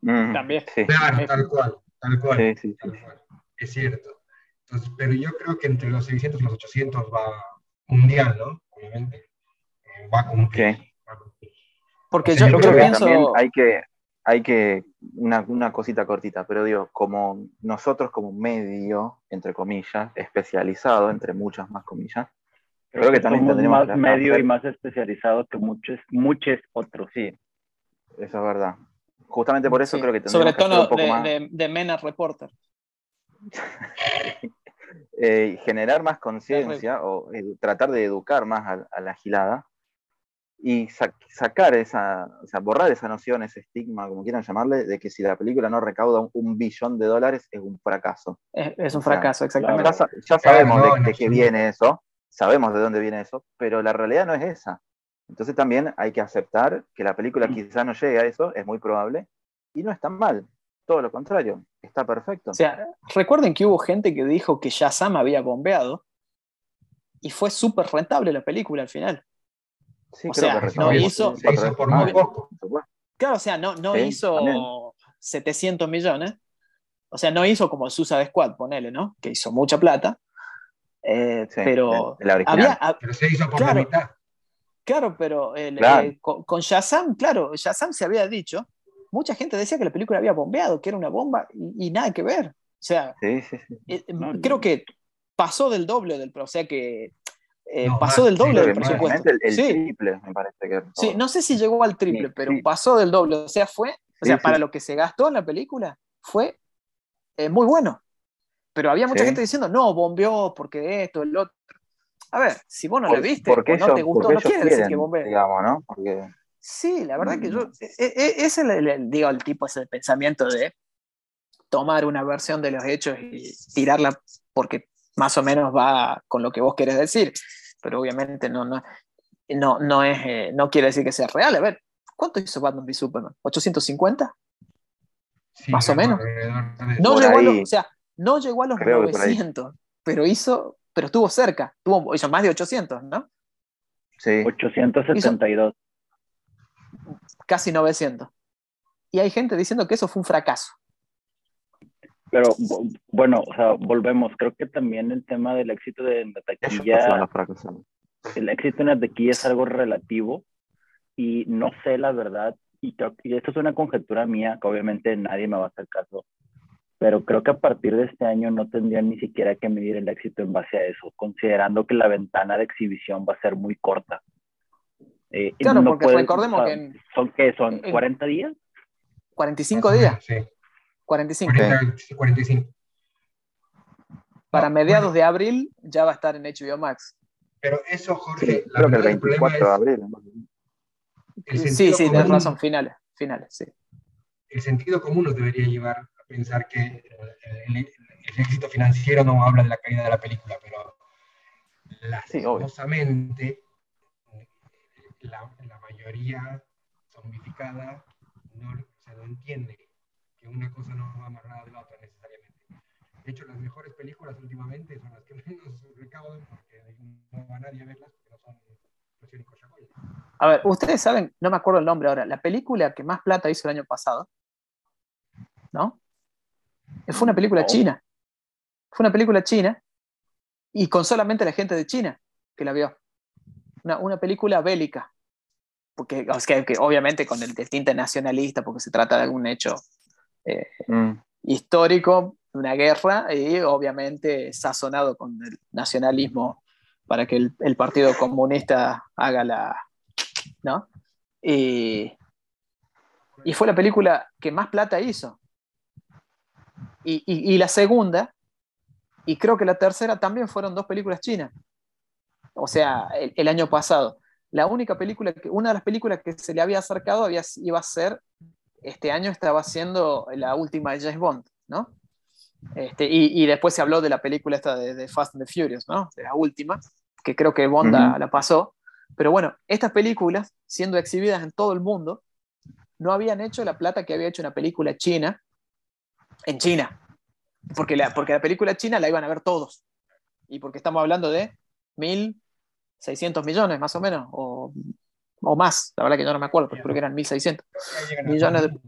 Mm, También. Sí, claro, tal cual, tal cual. sí, sí. Tal cual. Es cierto. Entonces, pero yo creo que entre los 600 y los 800 va mundial, ¿no? Obviamente. Eh, va a cumplir. Ok. va a cumplir. Porque Sí, yo, Yo yo creo que pienso, también hay que, hay que, una, una, cosita cortita, pero digo, como nosotros como medio, entre comillas, especializado, entre muchas más comillas, creo, que, también tendríamos más medio y más especializado que muchos, muchos otros. Sí, eso es verdad. Justamente por eso creo que Sobre todo de, de, Mena Reporter. eh, generar más conciencia o tratar de educar más a, a la gilada y sacar esa, o sea, borrar esa noción, ese estigma, como quieran llamarle, de que si la película no recauda un, billón de dólares es un fracaso. Es, un fracaso, exactamente. Ya, sabemos de, qué viene eso, sabemos de dónde viene eso, pero la realidad no es esa. Entonces también hay que aceptar que la película mm. quizá no llegue a eso, es muy probable, y no es tan mal. Todo lo contrario, está perfecto. O sea, recuerden que hubo gente que dijo que Shazam había bombeado y fue súper rentable la película al final. Sí, o sea, no hizo, por muy poco. Claro, o sea, no, no hizo 700 millones. O sea, no hizo como Susa Squad, ponele, ¿no? Que hizo mucha plata. Eh, pero, había, pero se hizo por claro, la mitad. Claro, pero eh, con, con, Shazam, claro, Shazam se había dicho, mucha gente decía que la película había bombeado, que era una bomba y, nada que ver. O sea, sí, sí, eh, creo que pasó del doble del, o sea que eh, pasó del doble del presupuesto. El, triple, me parece que. Sí, no sé si llegó al triple, pero pasó del doble. O sea, fue, o sea, para lo que se gastó en la película, fue eh, muy bueno. Pero había mucha gente diciendo, no, bombeó porque esto, el otro. A ver, si vos no lo viste o no te gustó, no quiere decir que bombeó. Digamos, ¿no? Porque... Sí, la verdad que yo. Mm. E, e, es el, digo, el tipo, ese pensamiento de tomar una versión de los hechos y tirarla porque más o menos va con lo que vos querés decir pero obviamente no, no, no, no, es, eh, no quiere decir que sea real. A ver, ¿cuánto hizo Batman v Superman? ¿850? más o menos. No llegó, a los, o sea, no llegó a los 900, pero hizo, pero estuvo cerca, tuvo, hizo más de 800, ¿no? Sí. 872. casi 900. Y hay gente diciendo que eso fue un fracaso. Pero bueno, o sea, volvemos. Creo que también el tema del éxito de la taquilla. El éxito en la taquilla es algo relativo y no sé la verdad. Y, y esto es una conjetura mía, que obviamente nadie me va a hacer caso. Pero creo que a partir de este año no tendrían ni siquiera que medir el éxito en base a eso, considerando que la ventana de exhibición va a ser muy corta. Eh, claro, porque recordemos que. ¿Son qué? ¿Son 40 días? 45 días. Sí. 45. 45. Para mediados de abril ya va a estar en HBO Max. Pero eso, Jorge, creo que el 24 de abril. Sí, sí, de razón, finales, finales, sí. El sentido común nos debería llevar a pensar que el, éxito financiero no habla de la calidad de la película, pero lastimosamente la, la, mayoría zombificada no, o no entiende que una cosa no va amarrada de la otra necesariamente. De hecho, las mejores películas últimamente son las que menos recaudan porque no va nadie a verlas porque no son los únicos A ver, ustedes saben, no me acuerdo el nombre ahora, la película que más plata hizo el año pasado, ¿no? Fue una película china. Fue una película china y con solamente la gente de China que la vio. Una, una película bélica. Porque, que obviamente con el tinte nacionalista, porque se trata de algún hecho eh, mm. histórico una guerra y obviamente sazonado con el nacionalismo para que el, Partido Comunista haga la... ¿no? Y, y, fue la película que más plata hizo. Y, y, la segunda, y creo que la tercera también fueron dos películas chinas. O sea, el, año pasado. La única película, que, una de las películas que se le había acercado había, iba a ser este año estaba haciendo la última de James Bond, ¿no? Este, y, después se habló de la película esta de, Fast and the Furious, ¿no? De la última, que creo que Bond la pasó. Pero bueno, estas películas, siendo exhibidas en todo el mundo, no habían hecho la plata que había hecho una película china en China. Porque la, porque la película china la iban a ver todos. Y porque estamos hablando de 1.600 millones, más o menos, o o más, la verdad que yo no me acuerdo, pero creo que eran 1.600 millones de...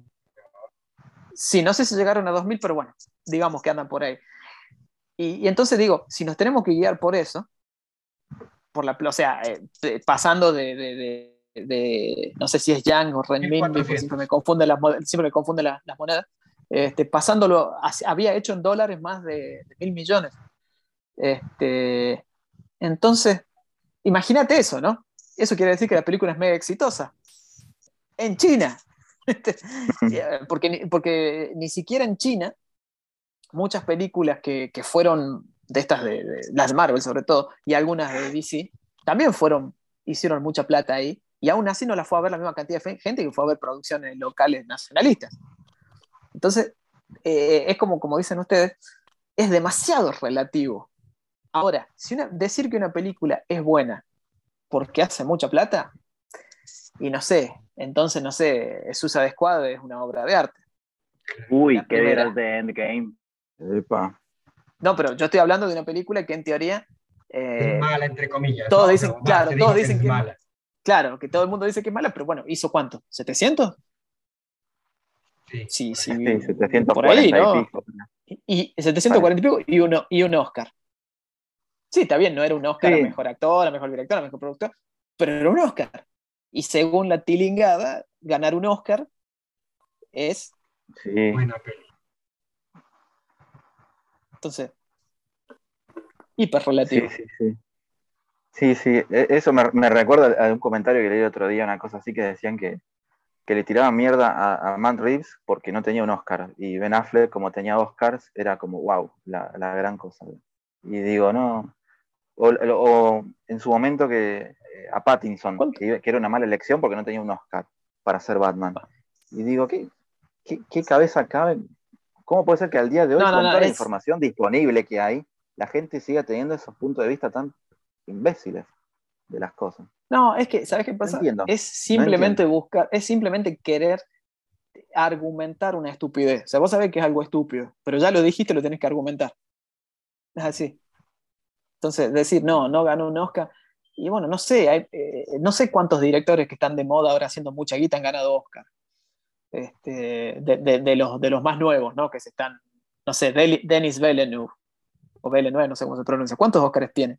Sí, no sé si llegaron a 2.000, pero bueno, digamos que andan por ahí. Y, entonces digo, si nos tenemos que guiar por eso, por la, o sea, eh, pasando de, de, no sé si es Yang o Renminbi, siempre me confunde las, siempre me confunde las, monedas, este, pasándolo, había hecho en dólares más de, mil millones. Este, entonces, imagínate eso, ¿no? Eso quiere decir que la película es mega exitosa. En China. Este, porque, porque ni siquiera en China, muchas películas que, fueron de estas, de, de, las Marvel sobre todo, y algunas de DC, también fueron, hicieron mucha plata ahí, y aún así no la fue a ver la misma cantidad de gente que fue a ver producciones locales nacionalistas. Entonces, eh, es como, como dicen ustedes, es demasiado relativo. Ahora, si decir que una película es buena porque hace mucha plata, y no sé, entonces no sé, Susa de Squad es una obra de arte. Uy, qué dirás de Endgame. No, pero yo estoy hablando de una película que en teoría. Eh, es mala, entre comillas. Todos dicen, claro, todos dicen que, es mala. Claro, que todo el mundo dice que es mala, pero bueno, ¿hizo cuánto? ¿700? Sí, sí, sí. sí 740 por ahí, ¿no? Y, pico. y 740 y pico y, uno, y un Oscar. Sí, está bien, no era un Oscar a mejor actor, a mejor director, a mejor productor, pero era un Oscar. Y según la tilingada, ganar un Oscar es. Sí. Buena peli. Entonces, hiper relativo. Sí, sí, sí. Sí, sí, e, eso me, recuerda a un comentario que leí otro día, una cosa así que decían que, le tiraban mierda a, Matt Reeves porque no tenía un Oscar. Y Ben Affleck, como tenía Oscars, era como, wow, la, gran cosa. Y digo, no. O, en su momento que eh, a Pattinson, que, era una mala elección porque no tenía un Oscar para ser Batman. Y digo, ¿qué, qué, cabeza cabe? ¿Cómo puede ser que al día de hoy, con toda la información disponible que hay, la gente siga teniendo esos puntos de vista tan imbéciles de las cosas. No, es que, ¿sabes qué pasa? es simplemente buscar, es simplemente querer argumentar una estupidez. O sea, vos sabés que es algo estúpido, pero ya lo dijiste, lo tenés que argumentar. Es así. Entonces, decir, no, no ganó un Oscar. Y bueno, no sé, eh, no sé cuántos directores que están de moda ahora haciendo mucha guita han ganado Oscar. Este, de, los, de los más nuevos, ¿no? Que se están, no sé, Denis Villeneuve, o Villeneuve, no sé cómo se pronuncia. ¿Cuántos Oscars tiene?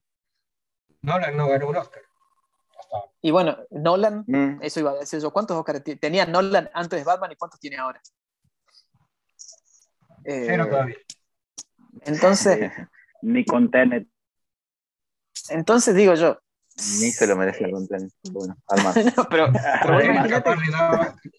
Nolan no ganó un Oscar. Y bueno, Nolan, mm. eso iba a decir yo, ¿cuántos Oscars tenía Nolan antes de Batman y cuántos tiene ahora? Cero eh, todavía. Entonces. Ni con Tenet. Entonces digo yo. Ni se lo merece con Tenet. Bueno, al no, pero,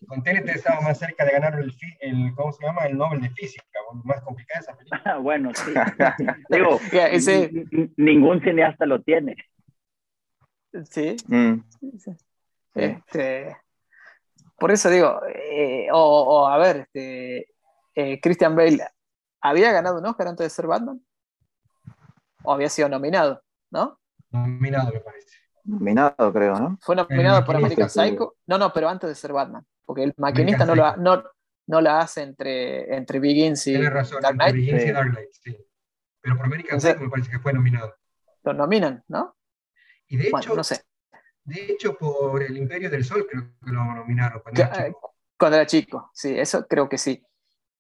con Tenet estaba más cerca de ganar el, el, ¿cómo se llama? El Nobel de Física. Más complicada esa película. bueno, sí. digo, ese... ningún cineasta lo tiene. Sí. Mm. Este, por eso digo, eh, o, a ver, este, eh, Christian Bale, ¿había ganado un Oscar antes de ser Batman? ¿O había sido nominado? ¿No? Nominado, me parece. Nominado, creo, ¿no? Fue nominado por American Psycho. No, no, pero antes de ser Batman. Porque el maquinista no lo, no, no, la hace entre, entre Begins y razón, Dark Knight. Begins y Dark Knight, sí. Pero por American Psycho me parece que fue nominado. Lo nominan, ¿no? Y de hecho, no sé. De hecho, por El Imperio del Sol creo que lo nominaron cuando era chico. Cuando era chico, sí, eso creo que sí.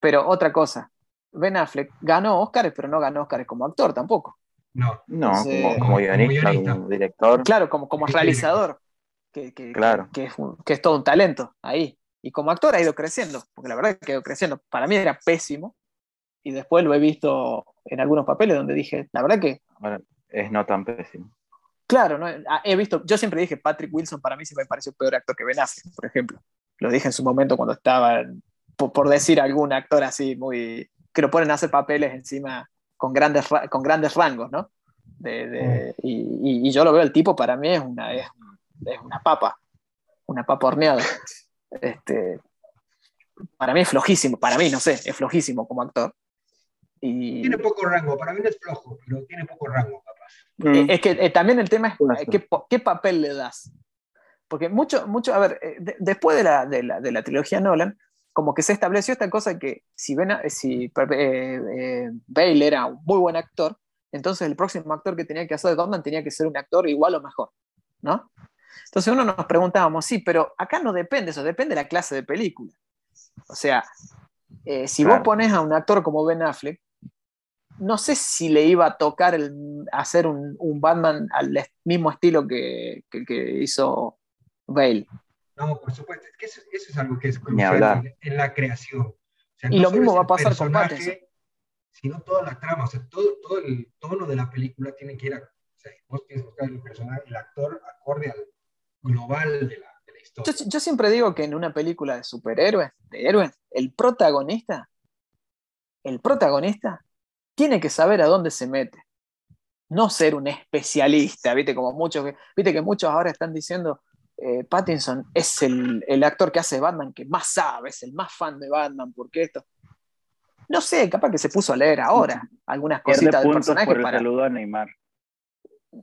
Pero otra cosa, Ben Affleck ganó Oscars, pero no ganó Oscars como actor tampoco. No, no como, guionista, como, director. Claro, como, como realizador, que, que, claro. que, es que es todo un talento ahí. Y como actor ha ido creciendo, porque la verdad es que ha ido creciendo. Para mí era pésimo, y después lo he visto en algunos papeles donde dije, la verdad que... Bueno, es no tan pésimo. Claro, ¿no? Ah, he visto, yo siempre dije, Patrick Wilson para mí se me pareció peor actor que Ben Affleck, por ejemplo. Lo dije en su momento cuando estaba, por, decir algún actor así muy, que lo ponen a hacer papeles encima con grandes, con grandes rangos, ¿no? De, y, yo lo veo, el tipo para mí es una, es, una papa, una papa horneada. Este, para mí es flojísimo, para mí, no sé, es flojísimo como actor. Y... Tiene poco rango, para mí no es flojo, pero tiene poco rango, capaz. Eh, es que eh, también el tema es ¿qué, qué, papel le das. Porque mucho, mucho, a ver, eh, después de la, de, la, de la, trilogía Nolan, como que se estableció esta cosa que si, ven, si Bale era un muy buen actor, entonces el próximo actor que tenía que hacer de Batman tenía que ser un actor igual o mejor, ¿no? Entonces uno nos preguntábamos, sí, pero acá no depende eso, depende de la clase de película. O sea, si vos pones a un actor como Ben Affleck, no sé si le iba a tocar el, hacer un, Batman al mismo estilo que, que, hizo Bale. No, por supuesto, es que eso, es algo que es crucial en, la creación. y lo mismo va a pasar con Pattinson. Sino toda la trama, o sea, todo, todo el tono de la película tiene que ir a. O sea, vos tienes que buscar el personaje, el actor acorde al global de la, de la historia. Yo, yo, siempre digo que en una película de superhéroes, de héroes, el protagonista, el protagonista tiene que saber a dónde se mete. No ser un especialista, viste, como muchos, viste que muchos ahora están diciendo, eh, Pattinson es el, el, actor que hace Batman que más sabe, es el más fan de Batman, porque esto. No sé, capaz que se puso a leer ahora algunas cositas del personaje. Por el saludo a Neymar.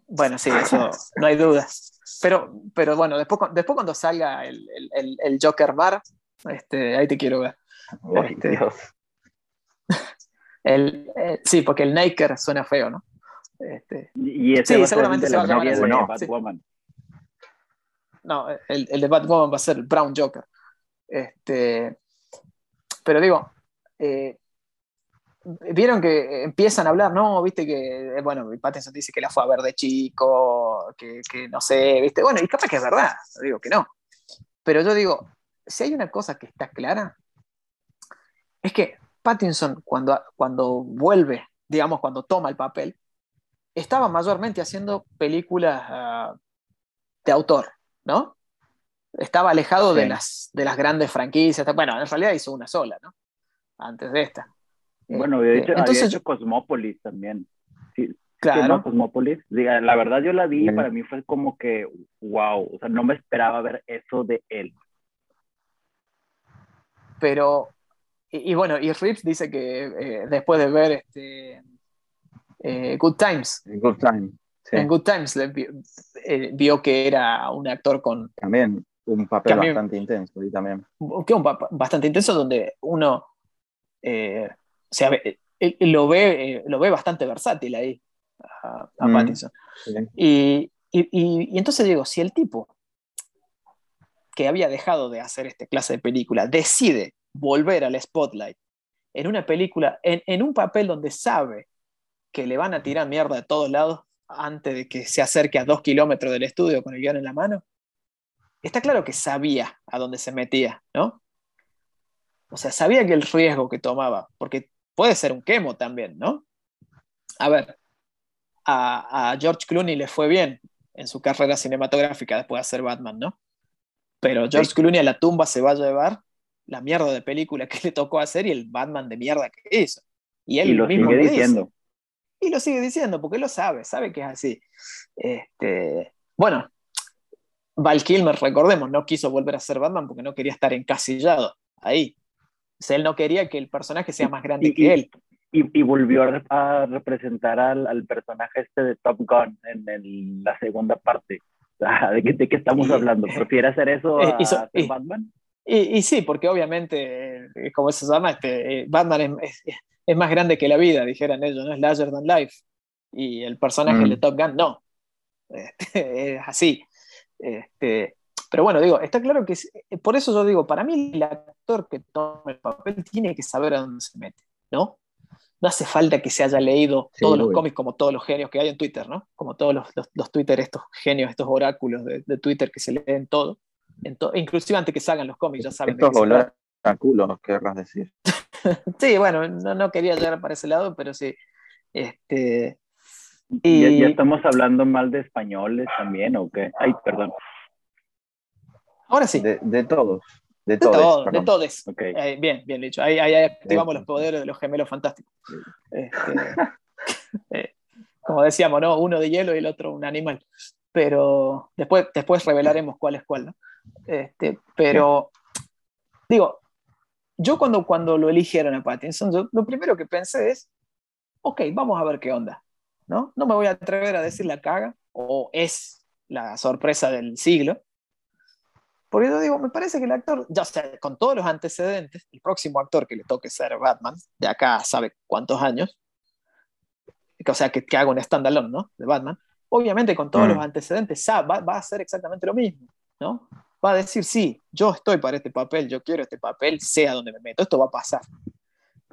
Bueno, sí, eso no hay duda. Pero, pero bueno, después, después cuando salga el, el, el Joker Mar, este, ahí te quiero ver. Este, el, eh, sí, porque el Naker suena feo, ¿no? Este, y ese sí, seguramente se va a llamar de Batwoman. No, el, el, de Batwoman va a ser el Brown Joker. Este, pero digo, eh, vieron que empiezan a hablar, no, viste que, eh, bueno, Pattinson dice que la fue a ver de chico, que, que, no sé, viste, bueno, y capaz que es verdad, digo que no. Pero yo digo, si hay una cosa que está clara, es que Pattinson, cuando, cuando vuelve, digamos, cuando toma el papel, estaba mayormente haciendo películas uh, de autor, ¿no? Estaba alejado sí. de, las, de las grandes franquicias. Bueno, en realidad hizo una sola, ¿no? Antes de esta. Bueno, había hecho, Entonces, había hecho Cosmópolis también. Sí, claro. No, Cosmópolis. Diga, la verdad yo la vi y para mí fue como que, wow, o sea, no me esperaba ver eso de él. Pero y, y, bueno, y Reeves dice que eh, después de ver este, eh, Good Times, Good Time, sí. en Good Times le eh, vio, que era un actor con... También un papel también, bastante intenso. Y también. Que un papel bastante intenso donde uno eh, o sea, lo, ve, lo ve bastante versátil ahí a, a mm, Pattinson. Sí. Y, y, y entonces digo, si el tipo que había dejado de hacer esta clase de película decide volver al spotlight en una película, en, en, un papel donde sabe que le van a tirar mierda de todos lados antes de que se acerque a dos kilómetros del estudio con el guion en la mano, está claro que sabía a dónde se metía, ¿no? O sea, sabía que el riesgo que tomaba, porque puede ser un quemo también, ¿no? A ver, a, a George Clooney le fue bien en su carrera cinematográfica después de hacer Batman, ¿no? Pero George. Clooney a la tumba se va a llevar la mierda de película que le tocó hacer y el Batman de mierda que hizo. Y él y lo mismo sigue diciendo. Y lo sigue diciendo, porque lo sabe, sabe que es así. Este, bueno, Val Kilmer, recordemos, no quiso volver a ser Batman porque no quería estar encasillado ahí. O sea, él no quería que el personaje sea más grande y, que él. Y, y, volvió a representar al, al, personaje este de Top Gun en el, la segunda parte. ¿De qué, de qué estamos y, hablando? ¿Prefiere hacer eso a, hizo, hacer Batman? Y, y, sí, porque obviamente, eh, como se llama, este, Batman es, es, es, más grande que la vida, dijeran ellos, ¿no? Es larger than life. Y el personaje mm. de Top Gun no. Este, es así. Este, pero bueno, digo, está claro que eh, por eso yo digo, para mí el actor que toma el papel tiene que saber a dónde se mete, ¿no? No hace falta que se haya leído sí, todos los cómics como todos los genios que hay en Twitter, ¿no? Como todos los, los, los Twitter, estos genios, estos oráculos de, de Twitter que se leen todo inclusive antes que salgan los cómics, ya saben. Estos a culo, querrás decir. sí, bueno, no, no, quería llegar para ese lado, pero sí. Este, y... ¿Ya, ¿Ya, estamos hablando mal de españoles también o qué? Ay, perdón. Ahora sí. De, de todos. De, de todos. Todo, de todos. Okay. Eh, bien, bien dicho. Ahí, ahí activamos los poderes de los gemelos fantásticos. Este, eh, como decíamos, ¿no? Uno de hielo y el otro un animal. Pero después, después revelaremos cuál es cuál, ¿no? Este, pero, digo, yo cuando, cuando lo eligieron a Pattinson, yo, lo primero que pensé es, ok, vamos a ver qué onda, ¿no? No me voy a atrever a decir la caga, o es la sorpresa del siglo, porque yo digo, me parece que el actor, ya sea, con todos los antecedentes, el próximo actor que le toque ser Batman, de acá sabe cuántos años, o sea, que, que haga un standalone, ¿no? De Batman, obviamente con todos mm. los antecedentes sabe, va, va, a hacer exactamente lo mismo, ¿no? Va a decir, sí, yo estoy para este papel, yo quiero este papel, sea donde me meto, esto va a pasar.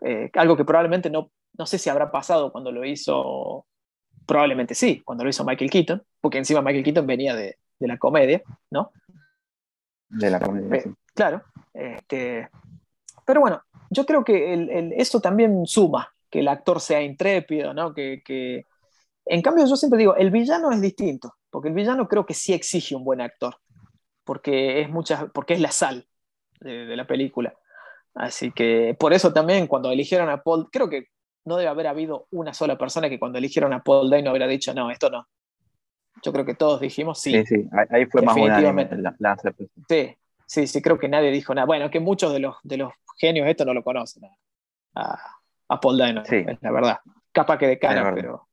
Eh, algo que probablemente no, no sé si habrá pasado cuando lo hizo, probablemente sí, cuando lo hizo Michael Keaton, porque encima Michael Keaton venía de, de la comedia, ¿no? De la comedia. Eh, claro. Este, pero bueno, yo creo que el, eso también suma, que el actor sea intrépido, ¿no? Que, que, En cambio, yo siempre digo, el villano es distinto, porque el villano creo que sí exige un buen actor, porque es, muchas, porque es la sal de, la película. Así que por eso también cuando eligieron a Paul, creo que no debe haber habido una sola persona que cuando eligieron a Paul Day no hubiera dicho, no, esto no. Yo creo que todos dijimos sí. Sí, sí, ahí fue más unánime la, la Sí, sí, sí, creo que nadie dijo nada. Bueno, que muchos de los, de los genios esto no lo conocen a, a Paul Dano, sí. la verdad. Capaz que de cara, pero.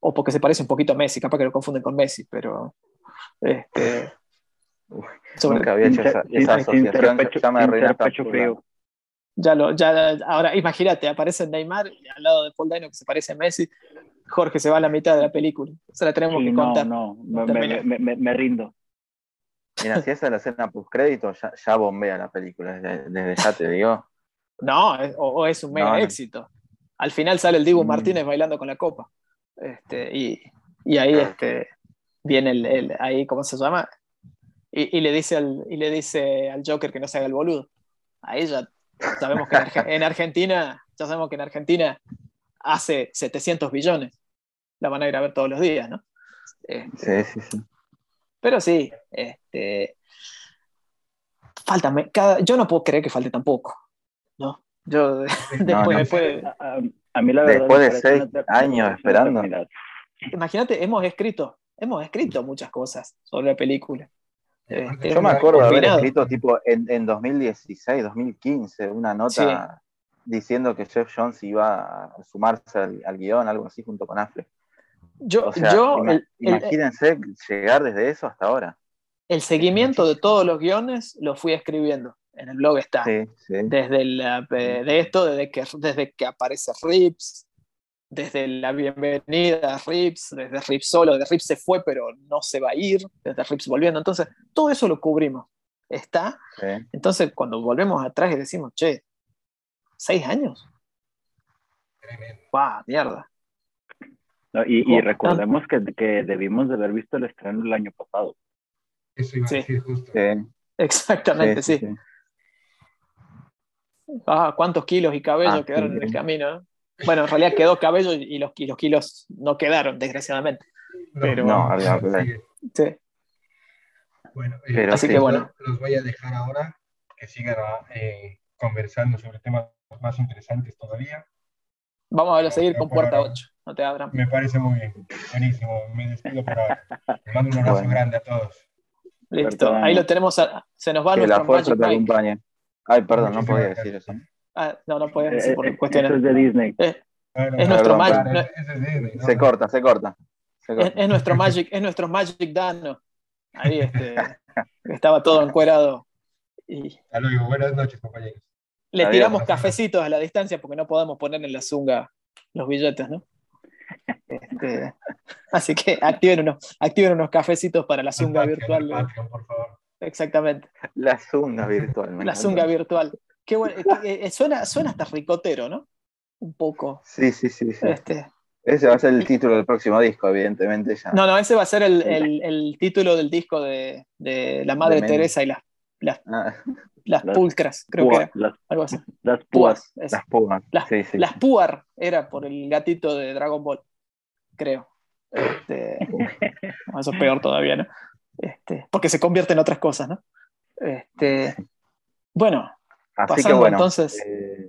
O porque se parece un poquito a Messi, capaz que lo confunden con Messi, pero. Este, nunca había hecho esa, esa asociación. Pecho, pecho Ya lo, ya, ahora imagínate, aparece Neymar al lado de Paul Dano que se parece a Messi. Jorge se va a la mitad de la película. Se la tenemos que contar. No, no, me, me, me, rindo. Mira, si esa es la escena post crédito, ya, ya bombea la película, desde, ya te digo. No, o, es un mega éxito. Al final sale el Dibu mm. Martínez bailando con la copa. Este, y, y, ahí este, viene el, el, ahí, ¿cómo se llama? Y, y, le dice al, y le dice al Joker que no se haga el boludo. Ahí ya sabemos que en, Argentina, ya sabemos que en Argentina hace 700 billones. La van a ir a ver todos los días, ¿no? Este, sí, sí, sí. Pero sí, este, falta, cada, yo no puedo creer que falte tampoco, ¿no? Yo después, a, mí la verdad después de seis años esperando. Imagínate, hemos escrito, hemos escrito muchas cosas sobre la película. Este, yo me acuerdo de haber escrito tipo en, en 2016, 2015, una nota diciendo que Jeff Jones iba a sumarse al, al guion, algo así, junto con Affleck. Yo, yo imagínense llegar desde eso hasta ahora. El seguimiento de todos los guiones lo fui escribiendo. En el blog está. Desde la, de esto, desde que, desde que aparece Rips, desde la bienvenida a Rips, desde Rips solo, de Rips se fue, pero no se va a ir, desde Rips volviendo. Entonces, todo eso lo cubrimos. Está. Entonces, cuando volvemos atrás y decimos, che, ¿seis años? ¡Pah, mierda! y, recordemos que, que, debimos de haber visto el estreno el año pasado. Eso iba a decir justo. Exactamente, sí. Ah, cuántos kilos y cabello ah, quedaron en el camino. Bueno, en realidad quedó cabello y los, los kilos no quedaron, desgraciadamente. Pero, no, sí. Bueno, eh, así que bueno. Los voy a dejar ahora que sigan eh, conversando sobre temas más interesantes todavía. Vamos a seguir con puerta 8 no te abran. Me parece muy bien. Buenísimo. Me despido por ahora. Mando un abrazo grande a todos. Listo. Ahí lo tenemos. se nos va que nuestro la fuerza te acompañe. Ay, perdón, no podía decir eso. Ah, no, no podía decir por eh, cuestiones. es de Disney. Eh, es nuestro Magic. Se corta, se corta. Es, nuestro Magic, es nuestro Magic Dano. Ahí este, estaba todo encuerado. Y... Hasta luego, buenas noches, compañeros. Le tiramos cafecitos a la distancia porque no podemos poner en la zunga los billetes, ¿no? Este, así que activen unos, activen unos cafecitos para la zunga virtual. Exactamente. La zunga virtual. La zunga virtual. Qué bueno, eh, suena, suena hasta ricotero, ¿no? Un poco. Sí, sí, sí. Este, ese va a ser el título del próximo disco, evidentemente. Ya. No, no, ese va a ser el, el, título del disco de, de La Madre Teresa y las, las, ah. las, pulcras, creo que era. Las, algo así. Las púas. Las púas. Las, sí, sí. las puar era por el gatito de Dragon Ball creo. Este, eso es peor todavía, ¿no? Este, porque se convierte en otras cosas, ¿no? Este, bueno, Así pasando que bueno, entonces. Eh...